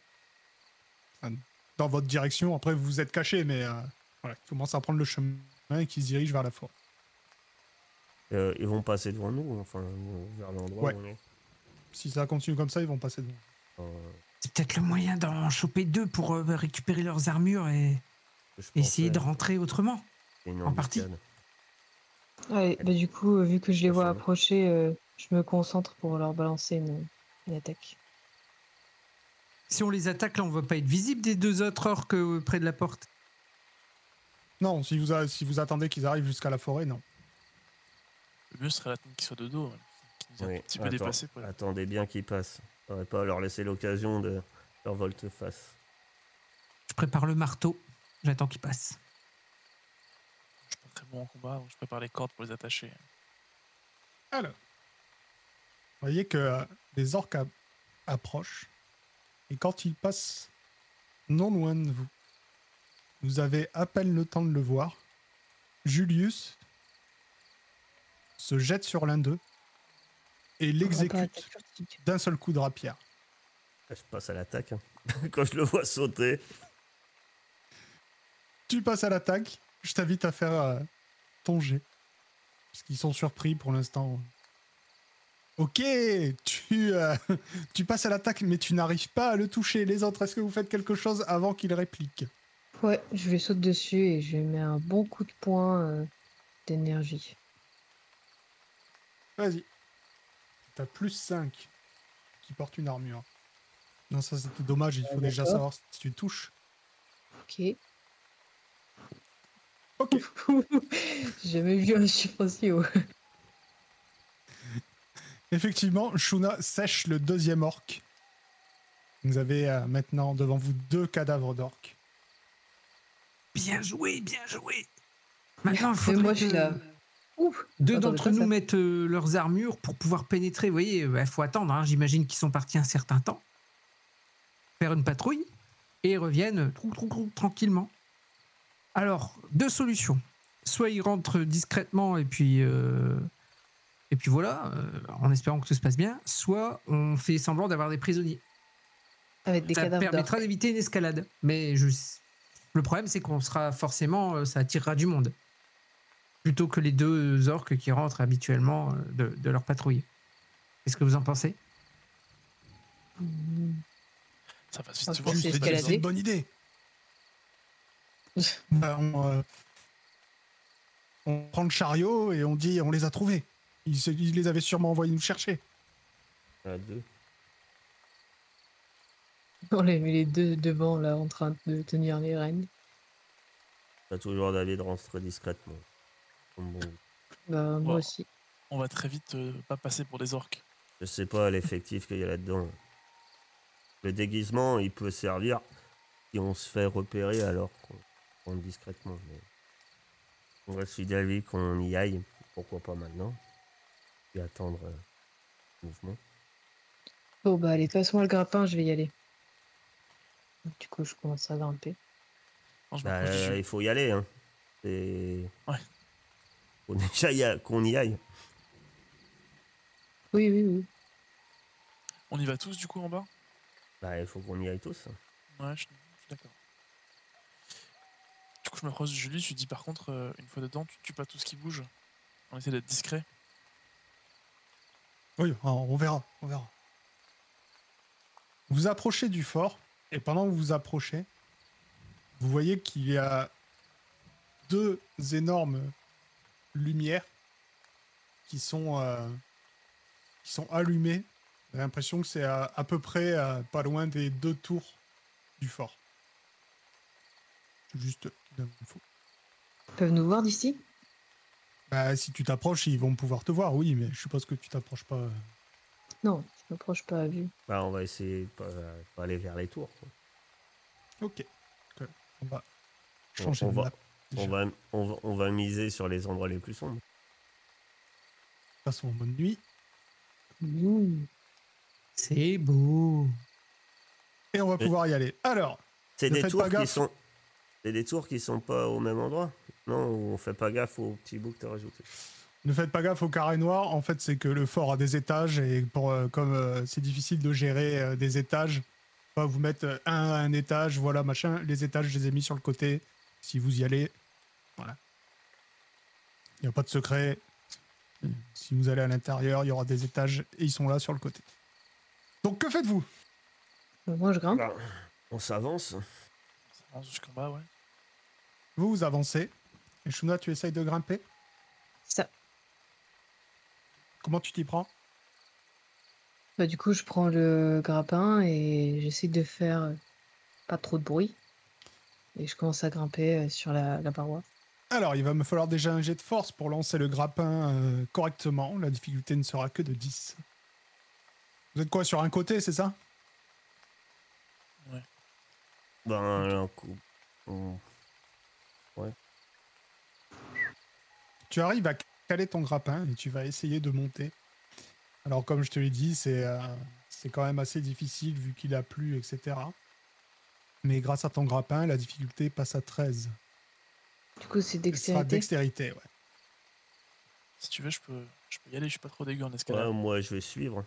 dans votre direction. Après, vous vous êtes cachés, mais euh, voilà, ils commencent à prendre le chemin et qui se dirigent vers la forêt. Euh, ils vont passer devant nous, enfin, vers l'endroit Ouais. où on est. Si ça continue comme ça, ils vont passer devant. Euh, C'est peut-être le moyen d'en choper deux pour euh, récupérer leurs armures et essayer de rentrer autrement. en partie. embuscade. Ouais, bah du coup, euh, vu que je les vois approcher, euh, je me concentre pour leur balancer une, une attaque. Si on les attaque, là, on va pas être visible des deux autres orques euh, près de la porte. Non, si vous, a- si vous attendez qu'ils arrivent jusqu'à la forêt, non. Le mieux serait d'attendre qu'ils soient de dos, hein, qu'ils Oui, un petit peu pour- Attendez bien qu'ils passent. Faudrait pas leur laisser l'occasion de leur volte-face. Je prépare le marteau. J'attends qu'ils passent. Très bon en combat, donc je prépare les cordes pour les attacher. Alors, vous voyez que euh, les orques approchent et quand ils passent non loin de vous, vous avez à peine le temps de le voir. Julius se jette sur l'un d'eux et l'exécute d'un seul coup de rapière. Je passe à l'attaque. hein. Quand je le vois sauter. Tu passes à l'attaque, je t'invite à faire euh, ton jet. Parce qu'ils sont surpris pour l'instant. Ok, tu, euh, tu passes à l'attaque, mais tu n'arrives pas à le toucher. Les autres, est-ce que vous faites quelque chose avant qu'il réplique? Ouais, je lui saute dessus et je lui mets un bon coup de poing euh, d'énergie. Vas-y. T'as plus 5 qui porte une armure. Non, ça c'était dommage, il faut Ah, déjà savoir si tu touches. Ok. Ok. J'ai jamais vu un chiffre aussi haut. Effectivement, Shuna sèche le deuxième orc. Vous avez euh, maintenant devant vous deux cadavres d'orques. Bien joué, bien joué. Maintenant, il faudrait moi, je suis que là. Ouf deux d'entre nous ça. mettent euh, leurs armures pour pouvoir pénétrer. Vous voyez, il faut attendre. hein. J'imagine qu'ils sont partis un certain temps. Faire une patrouille. Et reviennent euh, trou, trou, trou, tranquillement. Alors, deux solutions. Soit ils rentrent discrètement et puis, euh, et puis voilà, euh, en espérant que tout se passe bien. Soit on fait semblant d'avoir des prisonniers. Avec des ça cadavres permettra d'éviter une escalade. Mais je... le problème, c'est qu'on sera forcément, euh, ça attirera du monde. Plutôt que les deux orques qui rentrent habituellement de, de leur patrouille. Qu'est-ce que vous en pensez? Ça va si. C'est une bonne idée. Bah, on, euh, on prend le chariot et on dit on les a trouvés. Ils, les avaient sûrement envoyés nous chercher. À deux. On les met les deux devant là en train de tenir les rênes. T'as toujours David rentrer discrètement. Bon. Bah moi Wow. aussi. On va très vite euh, pas passer pour des orques. Je sais pas l'effectif qu'il y a là-dedans. Le déguisement, il peut servir si on se fait repérer alors qu'on rentre discrètement. Mais... On va suis d'avis qu'on y aille. Pourquoi pas maintenant Et attendre euh, le mouvement. Bon bah allez, passe-moi le grappin, je vais y aller. Du coup, je commence à grimper. Bah, euh, il faut y aller. Hein. C'est... Ouais. Faut déjà y a- qu'on y aille. Oui, oui, oui. On y va tous du coup en bas? Bah, il faut qu'on y aille tous. Ouais, je, je suis d'accord. Je m'approche de Julie, je lui dis par contre, euh, une fois dedans, tu tues pas tout ce qui bouge. On essaie d'être discret. Oui, on on verra, on verra. Vous approchez du fort, et pendant que vous vous approchez, vous voyez qu'il y a deux énormes lumières qui sont, euh, qui sont allumées. J'ai l'impression que c'est à, à peu près euh, pas loin des deux tours du fort. Juste. Ils peuvent nous voir d'ici? Bah, si tu t'approches, ils vont pouvoir te voir, oui, mais je suppose que tu t'approches pas. euh. Non, je m'approche pas à vue. Bah, on va essayer de pas, pas aller vers les tours. quoi. Ok. Ok. On va On- changer on de va- map. On va, on, va, on va miser sur les endroits les plus sombres. Passons en mode nuit. Mmh. C'est beau. Et on va pouvoir y aller. Alors, C'est des faites tours pas qui sont. C'est des tours qui sont pas au même endroit Non, on fait pas gaffe au petit bout que t'as rajouté. Ne faites pas gaffe au carré noir. En fait, c'est que le fort a des étages et pour, euh, comme euh, c'est difficile de gérer euh, des étages, pas vous mettre un à un étage, voilà, machin. Les étages, je les ai mis sur le côté. Si vous y allez, voilà. Il n'y a pas de secret. Si vous allez à l'intérieur, il y aura des étages et ils sont là sur le côté. Donc, que faites-vous? Moi, je grimpe. Bah, on s'avance. Ça avance jusqu'en bas, ouais. Vous, vous avancez. Et Shuna, tu essayes de grimper? Ça. Comment tu t'y prends? Bah, du coup, je prends le grappin et j'essaie de faire pas trop de bruit. Et je commence à grimper euh, sur la, la paroi. Alors, il va me falloir déjà un jet de force pour lancer le grappin euh, correctement. La difficulté ne sera que de 10. Vous êtes quoi, sur un côté, c'est ça? Ben, un coup. on- Tu arrives à caler ton grappin et tu vas essayer de monter. Alors, comme je te l'ai dit, c'est euh, c'est quand même assez difficile vu qu'il a plu, etc. Mais grâce à ton grappin, la difficulté passe à 13. Du coup, c'est Ce sera dextérité. dextérité, ouais. Si tu veux, je peux, je peux y aller, je suis pas trop dégueu en escalade. Ouais, moi, je vais suivre. De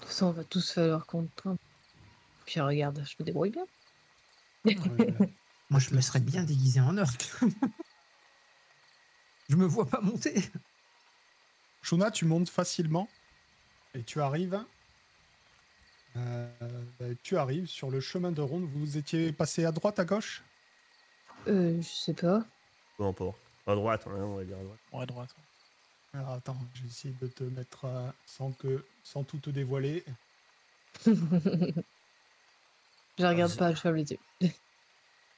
toute façon, on va tous falloir qu'on grimpe. Puis regarde, je me débrouille bien. Ouais, Moi, je me serais bien déguisé en orc. je me vois pas monter. Shuna, tu montes facilement et tu arrives. euh, tu arrives sur le chemin de ronde. Vous étiez passé à droite, à gauche? Euh, je sais pas. Peu importe. À droite, hein, on va dire à droite. Ouais, droite. ouais. Alors attends, je vais essayer de te mettre euh, sans que sans tout te dévoiler. je regarde pas, je ferme les yeux.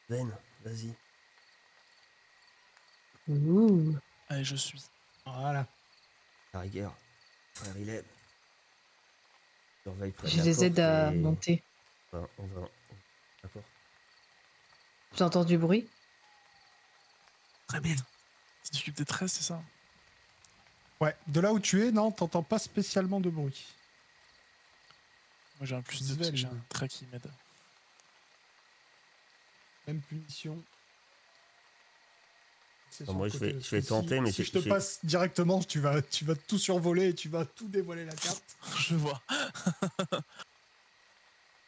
Ben, vas-y. Ouh. Allez, je suis. Voilà. La rigueur. Frère, il est. De Je les aide à et- monter. Enfin, on va. D'accord. J'entends du bruit. Très bien. C'est difficulté 13, c'est ça? Ouais, de là où tu es, non, t'entends pas spécialement de bruit. Moi j'ai un plus 2 parce que j'ai un trait qui m'aide. Même punition. Moi, je vais- je vais tenter, si, mais si je te passe directement, tu vas, tu vas tout survoler et tu vas tout dévoiler la carte. je vois.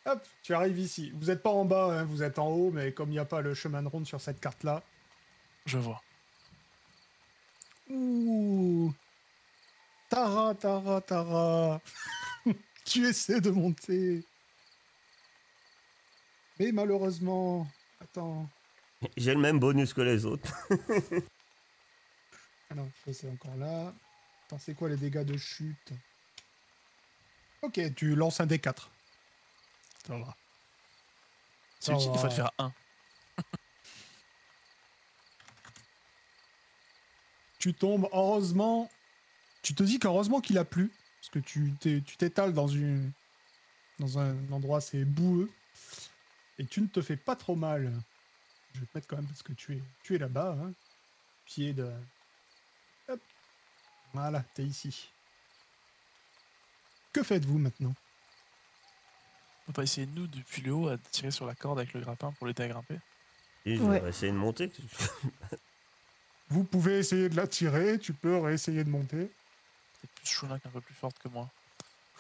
Hop, tu arrives ici. Vous n'êtes pas en bas, hein, vous êtes en haut, mais comme il n'y a pas le chemin de ronde sur cette carte-là. Je vois. Ouh Tara, Tara, Tara Tu essaies de monter. Mais malheureusement... Attends... J'ai le même bonus que les autres. Ah non, ça c'est encore là. Attends, c'est quoi les dégâts de chute? Ok, tu lances un D4. Ça va. C'est Ça utile des fois de va. faire 1. Tu tombes, heureusement. Tu te dis qu'heureusement qu'il a plu. Parce que tu t'es- tu t'étales dans, une, dans un endroit assez boueux. Et tu ne te fais pas trop mal. Je vais te mettre quand même parce que tu es, tu es là-bas. Hein. Pied de. Hop. Voilà, t'es ici. Que faites-vous maintenant? On pas essayer de nous, depuis le haut, à tirer sur la corde avec le grappin pour l'aider à grimper Et je Ouais. vais essayer de monter. Vous pouvez essayer de la tirer, tu peux réessayer de monter. Peut-être plus Shuna qu'un peu plus forte que moi.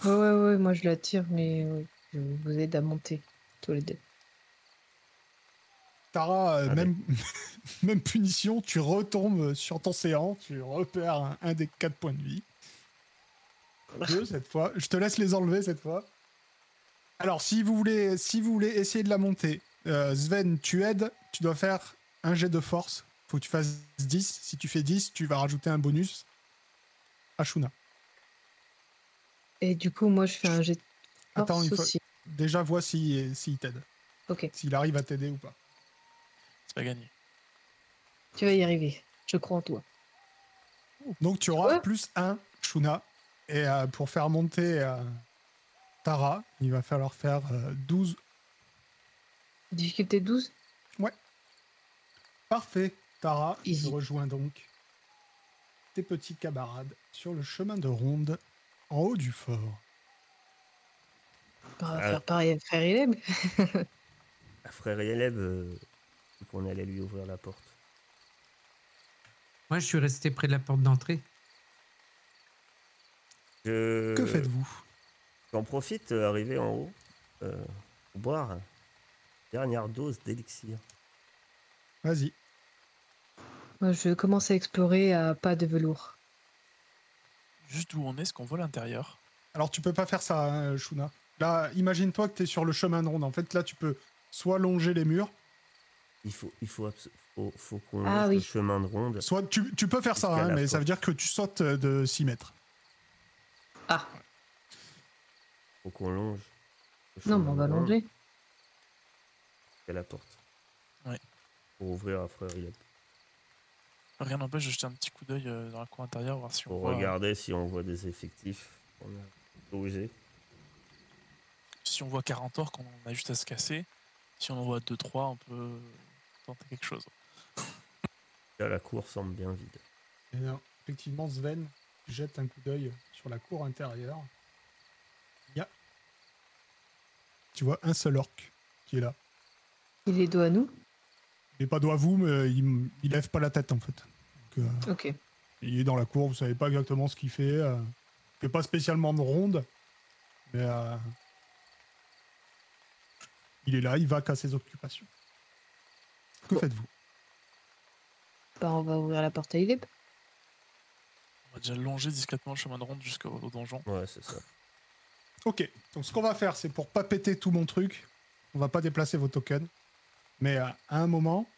Ouais, ouais, ouais, moi je la tire, mais je vous aide à monter, tous les deux. Tara, euh, même, même punition, tu retombes sur ton séant, tu repères un, un des quatre points de vie. Deux cette fois. Je te laisse les enlever cette fois. Alors, si vous voulez, si vous voulez essayer de la monter, euh, Sven, tu aides, tu dois faire un jet de force. Faut que tu fasses 10. Si tu fais 10, tu vas rajouter un bonus à Shuna. Et du coup, moi je fais un jet de force Attends, il faut- aussi. Déjà, vois s'il s'il t'aide. Ok, S'il arrive à t'aider ou pas. C'est pas gagné. tu vas y arriver. Je crois en toi. Donc tu auras Ouais. plus 1, Shuna. Et euh, pour faire monter euh, Tara, il va falloir faire euh, 12. Difficulté 12 Parfait. Tara, Easy. rejoins donc tes petits camarades sur le chemin de ronde en haut du fort. On va Ah. faire pareil avec Frère Ileb. Un frère et qu'on allait lui ouvrir la porte. Moi, je suis resté près de la porte d'entrée. Je... Que faites-vous? J'en profite, euh, arrivé en haut, euh, pour boire une dernière dose d'élixir. Vas-y. Moi, je commence à explorer à pas de velours. Juste où on est, est-ce qu'on voit l'intérieur Alors tu peux pas faire ça, hein, Shuna. Là, imagine-toi que tu es sur le chemin de ronde. En fait, là, tu peux soit longer les murs, Il faut, il faut, faut, faut qu'on Ah oui. le chemin de ronde. soit tu, tu peux faire ça, hein, mais ça veut dire que tu sautes de 6 mètres. Ah, Faut qu'on longe. non, mais on va longer. jusqu'à la porte. Ouais. Pour ouvrir à frère Yep. Rien n'empêche de jeter un petit coup d'œil euh, dans la cour intérieure, voir si on Pour voit, regarder si on voit des effectifs. On a logé. si on voit 40 orques, on a juste à se casser. Si on en voit 2-3, on peut tenter quelque chose. Là, la cour semble bien vide. Et bien, effectivement, Sven, tu jettes un coup d'œil sur la cour intérieure. Il y a. Tu vois un seul orc qui est là. Il est dos à nous? Il n'est pas dos à vous, mais il, il lève pas la tête en fait. Donc, euh, Ok. il est dans la cour, vous savez pas exactement ce qu'il fait. euh, il fait pas spécialement de ronde, mais euh, il est là, il va qu'à ses occupations. Que Bon. faites-vous? Bah, on va ouvrir la porte à Ileb. On va déjà longer discrètement le chemin de ronde jusqu'au au donjon. Ouais, c'est ça. Ok, donc ce qu'on va faire, c'est pour pas péter tout mon truc, on va pas déplacer vos tokens, mais à un moment,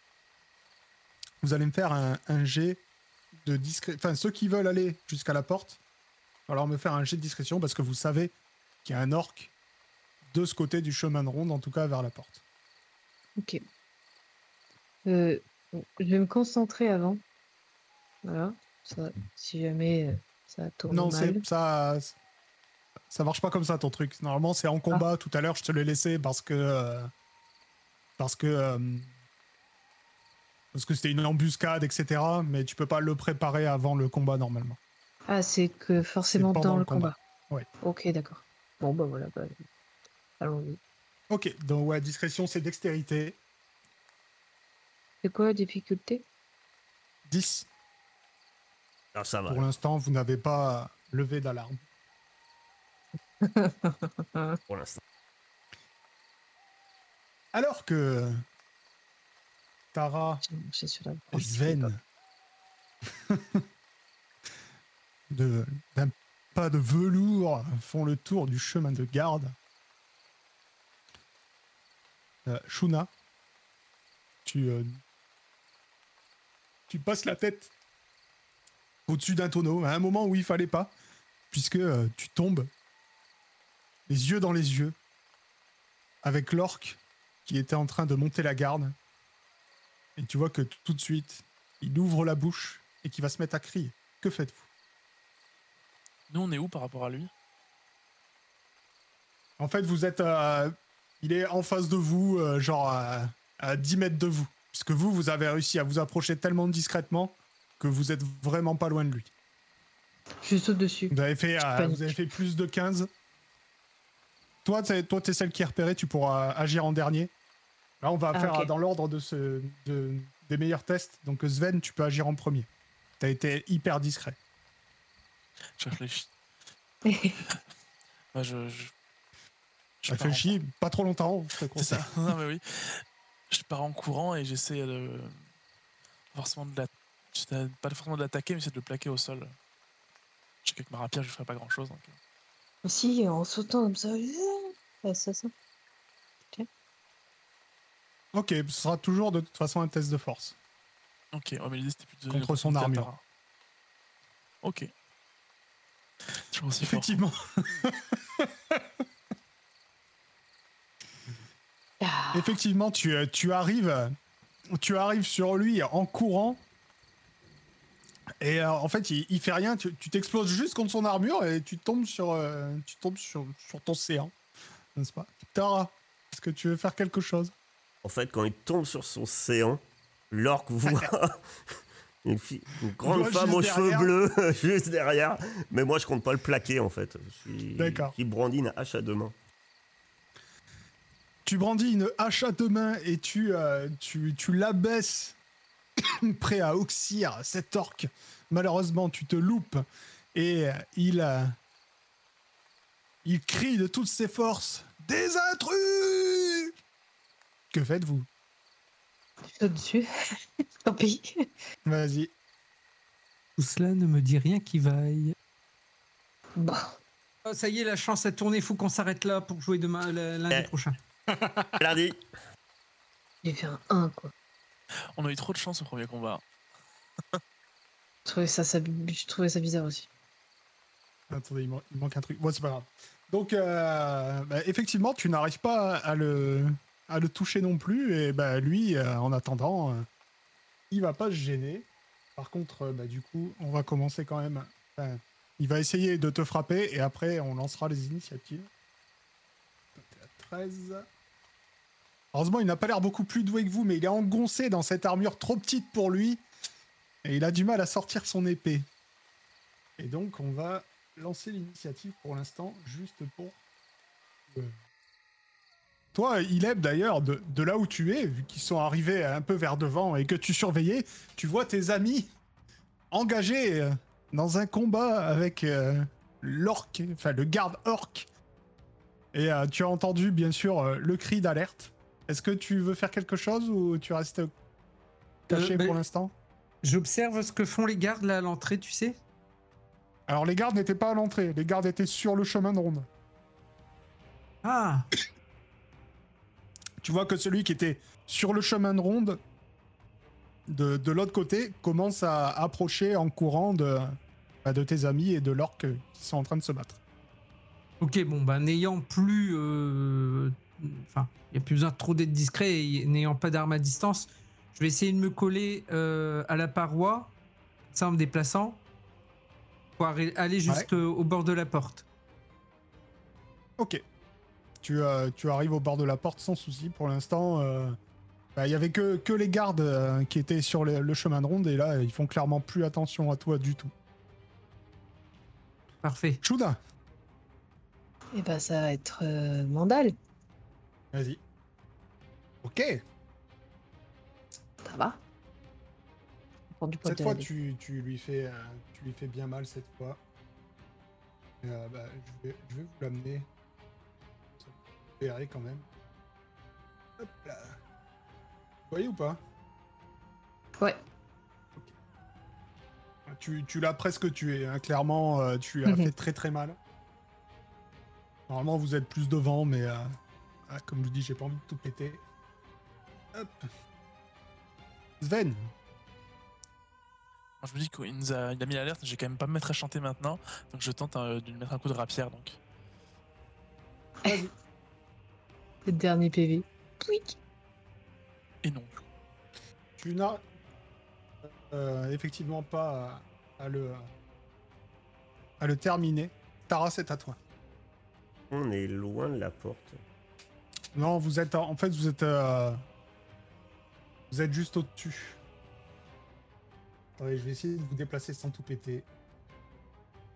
vous allez me faire un, un jet de discrétion. Enfin, ceux qui veulent aller jusqu'à la porte, il va falloir me faire un jet de discrétion parce que vous savez qu'il y a un orc de ce côté du chemin de ronde, en tout cas vers la porte. Ok. Euh, je vais me concentrer avant. Voilà. Ça, si jamais euh, ça tourne Non, mal. c'est ça. Ça marche pas comme ça ton truc. Normalement, c'est en combat. Tout à l'heure, je te l'ai laissé parce que euh, parce que euh, parce que c'était une embuscade, etc. Mais tu peux pas le préparer avant le combat normalement. Ah, c'est que forcément dans le le combat. combat. Ouais. Ok, d'accord. Bon, bah voilà. Bah, Allons-y. Ok, donc ouais, discrétion, c'est dextérité. C'est quoi la difficulté? 10. Ah, ça va. Pour l'instant, vous n'avez pas levé d'alarme. Pour l'instant. Alors que Tara. Sven de- d'un pas de velours font le tour du chemin de garde. Euh, Shuna, tu, euh, tu passes la tête au-dessus d'un tonneau à un moment où il fallait pas, puisque euh, tu tombes les yeux dans les yeux avec l'orc qui était en train de monter la garde. Et tu vois que tout de suite, il ouvre la bouche et qu'il va se mettre à crier. Que faites-vous? Nous, on est où par rapport à lui? En fait, vous êtes. euh, il est en face de vous, euh, genre à, à 10 mètres de vous. Puisque vous, vous avez réussi à vous approcher tellement discrètement que vous êtes vraiment pas loin de lui. Je saute dessus. Vous avez fait, euh, vous avez fait plus de 15. Toi, t'es, toi, t'es celle qui est repérée, tu pourras agir en dernier. Là, on va Ah, faire dans l'ordre de ce, de- des meilleurs tests. Donc, Sven, tu peux agir en premier. T'as été hyper discret. Je réfléchis. Bah, je, je, fait pas trop longtemps, je te C'est ça. Non, mais oui. Je pars en courant et j'essaie de. Forcément de la... Pas forcément de l'attaquer, mais c'est de le plaquer au sol. Je sais qu'avec ma rapière, je ferai pas grand chose. Donc... euh. Si, en sautant comme ça. Ouais, ça, ça. Ok, ce sera toujours de toute façon un test de force. Ok, oh, mais l'idée c'était plus de. Contre son armure. Ok. Toujours aussi fort. Effectivement. Effectivement, tu, euh, tu arrives, tu arrives sur lui en courant. Et euh, en fait, il, il fait rien. Tu t'exploses juste contre son armure et tu tombes sur, euh, tu tombes sur, sur ton séant, n'est-ce pas? Tara, est-ce que tu veux faire quelque chose? En fait, quand il tombe sur son séant, l'orque voit une, fille, une grande femme aux cheveux bleus juste derrière. Mais moi, je compte pas le plaquer en fait. D'accord. Qui brandit une hache à deux mains. Tu brandis une hache à deux mains et tu, euh, tu, tu l'abaisses prêt à oxyre cet orc. Malheureusement, tu te loupes et euh, il, euh, il crie de toutes ses forces Des intrus Que faites-vous? Je saute dessus. Tant pis. Vas-y. Tout cela ne me dit rien qui vaille. Bon. Oh, ça y est, la chance a tourné. Faut qu'on s'arrête là pour jouer demain, lundi Eh. prochain. Lundi. J'ai fait un 1, quoi. On a eu trop de chance au premier combat. Je trouvais ça, ça, je trouvais ça bizarre aussi. Attendez, il, man- il manque un truc. Bon, c'est pas grave. Donc, euh, bah, effectivement, tu n'arrives pas à le, à le toucher non plus. Et bah, lui, euh, en attendant, euh, il va pas se gêner. Par contre, euh, bah, du coup, on va commencer quand même. enfin, il va essayer de te frapper et après, on lancera les initiatives. T'es à 13. Heureusement, il n'a pas l'air beaucoup plus doué que vous, mais il est engoncé dans cette armure trop petite pour lui. Et il a du mal à sortir son épée. Et donc, on va lancer l'initiative pour l'instant, juste pour. euh, Toi, Ileb, d'ailleurs, de, là où tu es, vu qu'ils sont arrivés un peu vers devant et que tu surveillais, tu vois tes amis engagés euh, dans un combat avec euh, enfin le garde orc. Et euh, tu as entendu, bien sûr, euh, le cri d'alerte. Est-ce que tu veux faire quelque chose ou tu restes caché Euh, ben- pour l'instant? J'observe ce que font les gardes là à l'entrée, tu sais. Alors, les gardes n'étaient pas à l'entrée, les gardes étaient sur le chemin de ronde. Ah, tu vois que celui qui était sur le chemin de ronde de, de l'autre côté commence à approcher en courant de, bah, de tes amis et de l'orc qui sont en train de se battre. ok, bon, bah, n'ayant plus. euh, Enfin, il n'y a plus besoin de trop d'être discret et n'ayant pas d'arme à distance, je vais essayer de me coller euh, à la paroi, ça en me déplaçant, pour aller jusqu'au au bord de la porte. Ok. Tu, euh, tu arrives au bord de la porte sans souci. Pour l'instant, euh, bah, il y avait que, que les gardes euh, qui étaient sur le, le chemin de ronde et là, ils font clairement plus attention à toi du tout. Parfait. Chouda, Et bah, ça va être euh, Mandal. Vas-y. Ok. Ça va. Du Cette fois, tu, tu lui fais, euh, tu lui fais bien mal cette fois. Euh, bah, je, vais, je vais vous l'amener. Vous verrez quand même. Hop là. Vous voyez ou pas? Ouais. Tu, tu l'as presque tué. hein. Clairement, euh, tu as Mhm. fait très très mal. Normalement, vous êtes plus devant, mais euh, ah, comme je vous dis, j'ai pas envie de tout péter. Hop. Sven, je me dis qu'il nous a, il a mis l'alerte, je vais quand même pas me mettre à chanter maintenant, donc je tente euh, de lui mettre un coup de rapière. Donc. Le dernier PV. Pouic. Et non. Tu n'as euh, effectivement pas à, à le à le terminer. Tara, c'est à toi. On est loin de la porte. Non, vous êtes en en fait vous êtes euh, vous êtes juste au-dessus. Attendez, je vais essayer de vous déplacer sans tout péter.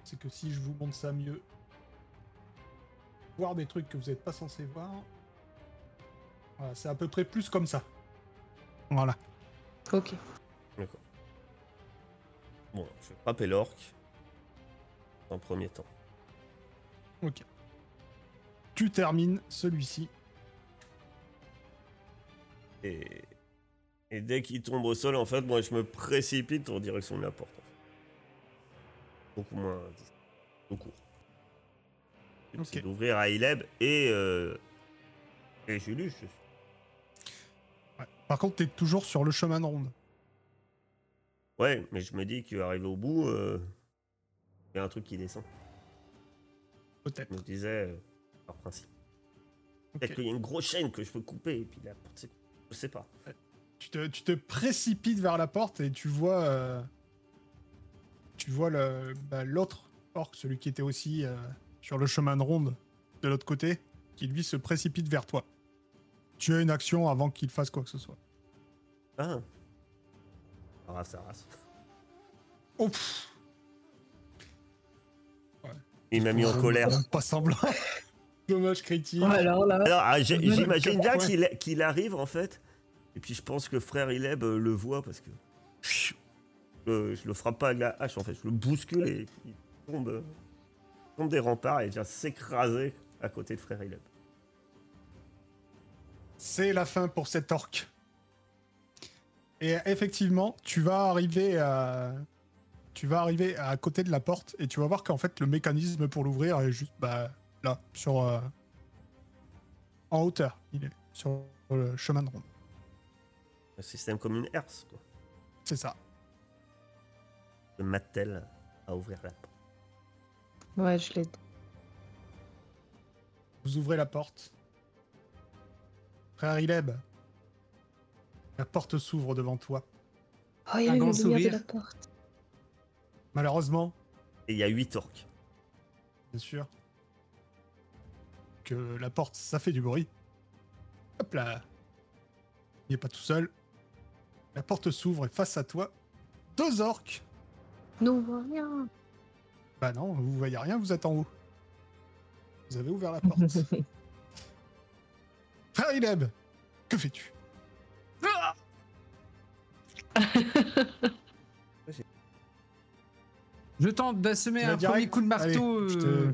C'est que si je vous montre ça mieux, voir des trucs que vous n'êtes pas censé voir. Voilà, c'est à peu près plus comme ça. Voilà. Ok. D'accord. Bon, je vais frapper l'orque. En premier temps. Ok. Tu termines celui-ci. Et, et dès qu'il tombe au sol, en fait, moi je me précipite en direction de la porte. en fait. Beaucoup moins. Beaucoup. Le but, Ok. C'est d'ouvrir à Ileb et. Euh, et Julius. Ouais. Par contre, t'es toujours sur le chemin de ronde. Ouais, mais je me dis qu'arrivé au bout, euh, il y a un truc qui descend. Peut-être. Je me disais, euh, par principe. Peut-être qu'il y a une grosse chaîne que je peux couper et puis la porte. Je sais pas. Tu te, tu te précipites vers la porte et tu vois. euh, tu vois le- bah, l'autre orc, celui qui était aussi euh, sur le chemin de ronde de l'autre côté, qui lui se précipite vers toi. Tu as une action avant qu'il fasse quoi que ce soit. Ah. Ça rase, ça rase. Oh, pff, Il m'a mis en colère. Pas semblant. Dommage critique. Oh, alors là. Alors, ah, j'imagine bien qu'il qu'il arrive en fait. Et puis je pense que frère Ileb euh, le voit parce que je, le- je le frappe pas avec la hache en fait, je le bouscule et il tombe, euh, tombe des remparts et vient s'écraser à côté de Frère Ileb. C'est la fin pour cet orc. Et effectivement, tu vas arriver à... Tu vas arriver à côté de la porte et tu vas voir qu'en fait le mécanisme pour l'ouvrir est juste bah, là, sur euh, en hauteur. Il est sur le chemin de ronde. Un système comme une herse, quoi. C'est ça. De Mattel à ouvrir la porte. Ouais, je l'aide. Vous ouvrez la porte. Frère Ileb, la porte s'ouvre devant toi. Oh, il y a Un grand le lumière de la porte. Malheureusement, Et il y a 8 orques. bien sûr, que la porte, ça fait du bruit. Hop là. Il n'est pas tout seul. La porte s'ouvre et face à toi, deux orques. Non, on voit rien. Bah non, vous voyez rien, vous êtes en haut. Vous avez ouvert la porte. Frère Ileb, que fais-tu? Je tente d'assommer un direct? premier coup de marteau. Allez, euh, Je te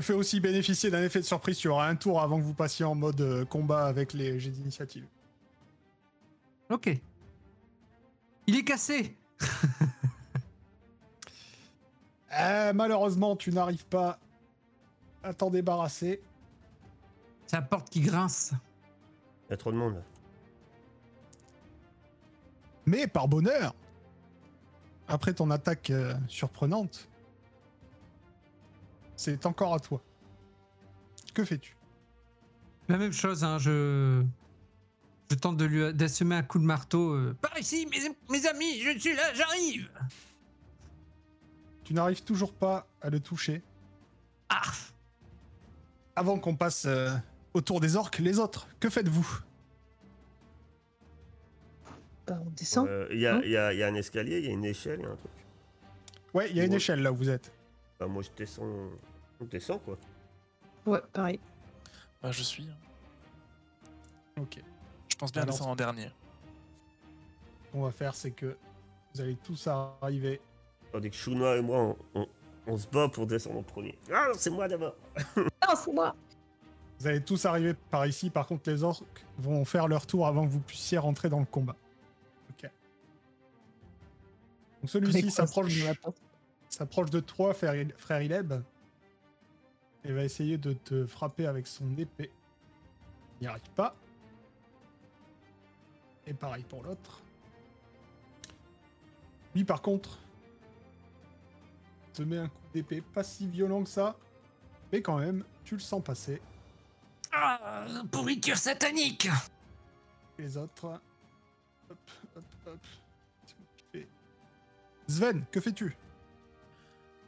fais aussi bénéficier d'un effet de surprise. Tu auras un tour avant que vous passiez en mode euh, combat avec les jets d'initiative. Ok. Il est cassé. Euh, malheureusement, tu n'arrives pas à t'en débarrasser. C'est la porte qui grince. Il y a trop de monde. Mais par bonheur, après ton attaque euh, surprenante, c'est encore à toi. Que fais-tu? La même chose, hein, je. Je tente de lui d'assommer un coup de marteau. euh, Par ici, mes, mes amis, je suis là, j'arrive Tu n'arrives toujours pas à le toucher. Ah Avant qu'on passe euh, au tour des orques, les autres, que faites-vous? Bah, on descend. Euh, Il y, a- Hein il y a- il y a un escalier, il y a une échelle, il y a un truc. Ouais, il y a une Ouais. échelle là où vous êtes. Bah, moi je descends. On descend quoi. Ouais, pareil. Bah, je suis. Ok. Je pense bien Alors, descendre en dernier. Ce qu'on va faire, c'est que vous allez tous arriver. Tandis que Shuna et moi, on, on- on se bat pour descendre en premier. Ah, c'est moi d'abord. Ah, c'est moi Vous allez tous arriver par ici. Par contre, les orques vont faire leur tour avant que vous puissiez rentrer dans le combat. Ok. Donc celui-ci s'approche c'est moi, s'approche de toi, frère, Ileb, et va essayer de te frapper avec son épée. Il n'y arrive pas. Et pareil pour l'autre. Lui, par contre, te met un coup d'épée pas si violent que ça, mais quand même, tu le sens passer. Ah Pourriture satanique Les autres. Hop, hop, hop. Sven, que fais-tu?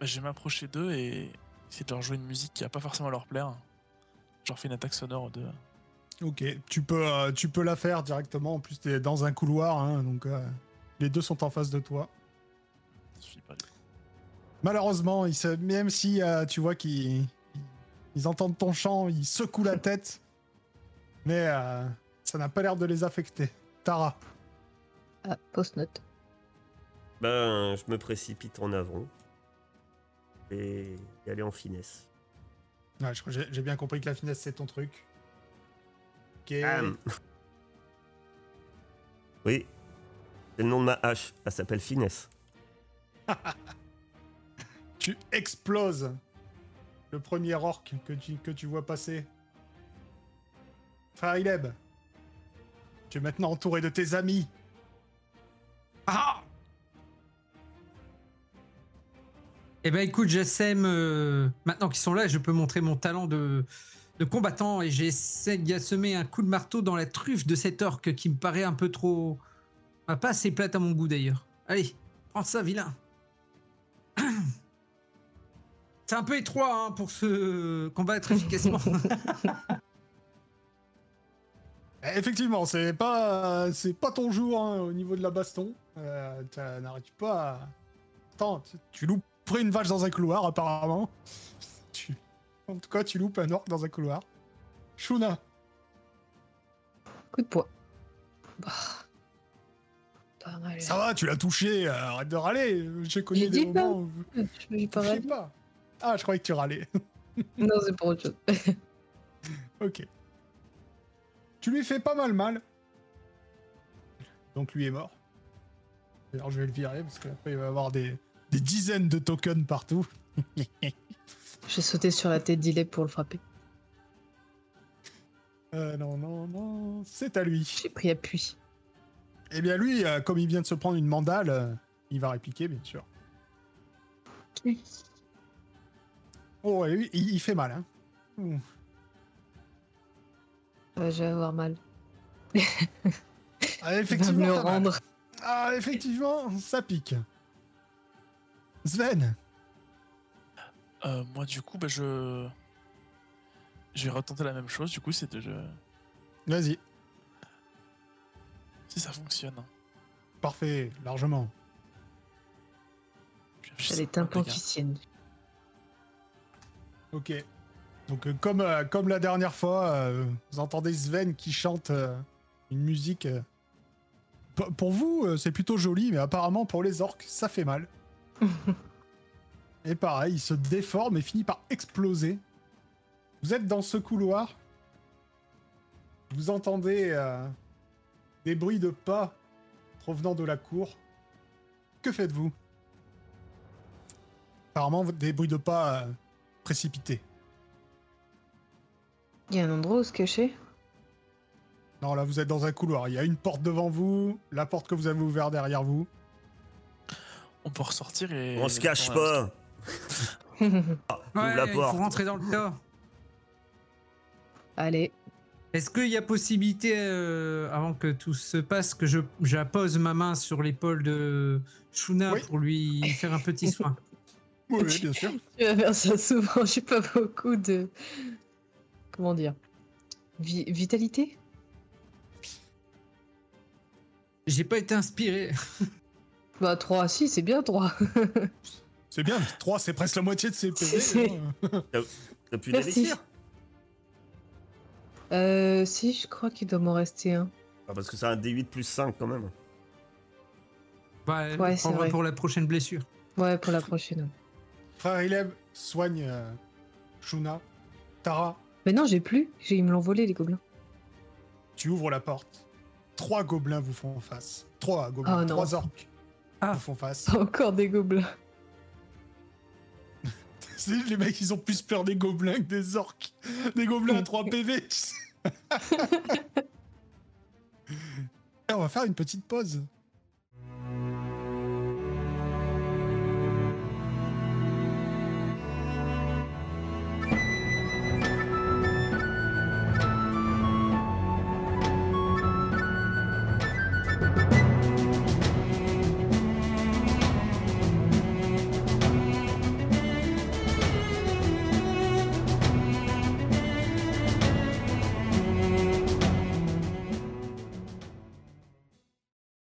Je vais m'approcher d'eux et essayer de leur jouer une musique qui va pas forcément leur plaire. Je leur fais une attaque sonore de. Ok, tu peux, euh, tu peux la faire directement. En plus, t'es dans un couloir, hein, donc euh, les deux sont en face de toi. Je suis pas Malheureusement, ils se- même si euh, tu vois qu'ils ils entendent ton chant, ils secouent la tête, mais euh, ça n'a pas l'air de les affecter. Tara, Ah, post-note. Ben, je me précipite en avant. Et aller en finesse. Ouais, j'ai bien compris que la finesse c'est ton truc. Ok. Oui. C'est le nom de ma hache. Elle s'appelle Finesse. Tu exploses le premier orc que tu, que tu vois passer. Frère Ileb, tu es maintenant entouré de tes amis. Ah Eh ben écoute, j'essaime. euh, maintenant qu'ils sont là, je peux montrer mon talent de, combattant et j'essaie d'y assommer un coup de marteau dans la truffe de cet orc qui me paraît un peu trop. pas assez plate à mon goût d'ailleurs. Allez, prends ça, vilain. C'est un peu étroit hein, pour se combattre efficacement. Effectivement, c'est pas, c'est pas ton jour hein, au niveau de la baston. Euh, pas à... Attends, tu- tu loupes une vache dans un couloir apparemment. Tu... En tout cas, tu loupes un orc dans un couloir. Shuna, Coup de poing. Bah. Pas mal. Ça va, tu l'as touché, euh, arrête de râler. J'ai connu des moments où Je pas pas. Ah, je croyais que tu râlais. Non, c'est pour autre chose. ok. Tu lui fais pas mal mal. Donc lui est mort. D'ailleurs, je vais le virer parce qu'après il va y avoir des, des dizaines de tokens partout. J'ai sauté sur la tête d'Ilep pour le frapper. Euh, non, non, non, c'est à lui. J'ai pris appui. Eh bien lui, euh, comme il vient de se prendre une mandale, euh, il va répliquer bien sûr. Oh, et lui, il, il fait mal, hein. Ouh. Euh, je vais avoir mal. Ah, me effectivement, mal. Ah, effectivement, ça pique. Sven, Euh, moi, du coup, bah, je. Je vais retenter la même chose, du coup, c'est de. vas-y. Si ça fonctionne. Parfait, largement. Je- je J'ai les tympans qui. Ok. Donc euh, comme, euh, comme la dernière fois, euh, vous entendez Sven qui chante euh, une musique. euh, p- pour vous, c'est plutôt joli, mais apparemment pour les orques, ça fait mal. Et pareil, il se déforme et finit par exploser. Vous êtes dans ce couloir. Vous entendez euh, des bruits de pas provenant de la cour. Que faites-vous? Apparemment, des bruits de pas euh, précipités. Il y a un endroit où se cacher? Non, là, vous êtes dans un couloir. Il y a une porte devant vous, la porte que vous avez ouverte derrière vous. On peut ressortir et. On se cache pas. Ouvre Ouais, la il faut rentrer dans le tas. Allez. Est-ce qu'il y a possibilité, euh, avant que tout se passe, que je j'appose ma main sur l'épaule de Shuna Oui. pour lui faire un petit soin? Oui, oui, bien sûr. Tu vas faire ça souvent. J'ai pas beaucoup de. Comment dire Vi- Vitalité? J'ai pas été inspiré. Bah, 3, si, c'est bien 3. C'est bien, 3, c'est presque la moitié de ses PV. T'as pu Euh, si, je crois qu'il doit m'en rester un. ah, Parce que c'est un D8 plus 5 quand même. Ouais, Ouais, c'est pour, vrai. pour la prochaine blessure. Ouais, pour la prochaine. Frère Ileb soigne euh, Shuna. Tara, Mais non, j'ai plus. Ils me l'ont volé, les gobelins. tu ouvres la porte. Trois gobelins vous font face. Trois gobelins, Oh trois orques Ah. font face. Encore des gobelins. C'est- les mecs, ils ont plus peur des gobelins que des orques. Des gobelins à 3 PV. Et on va faire une petite pause.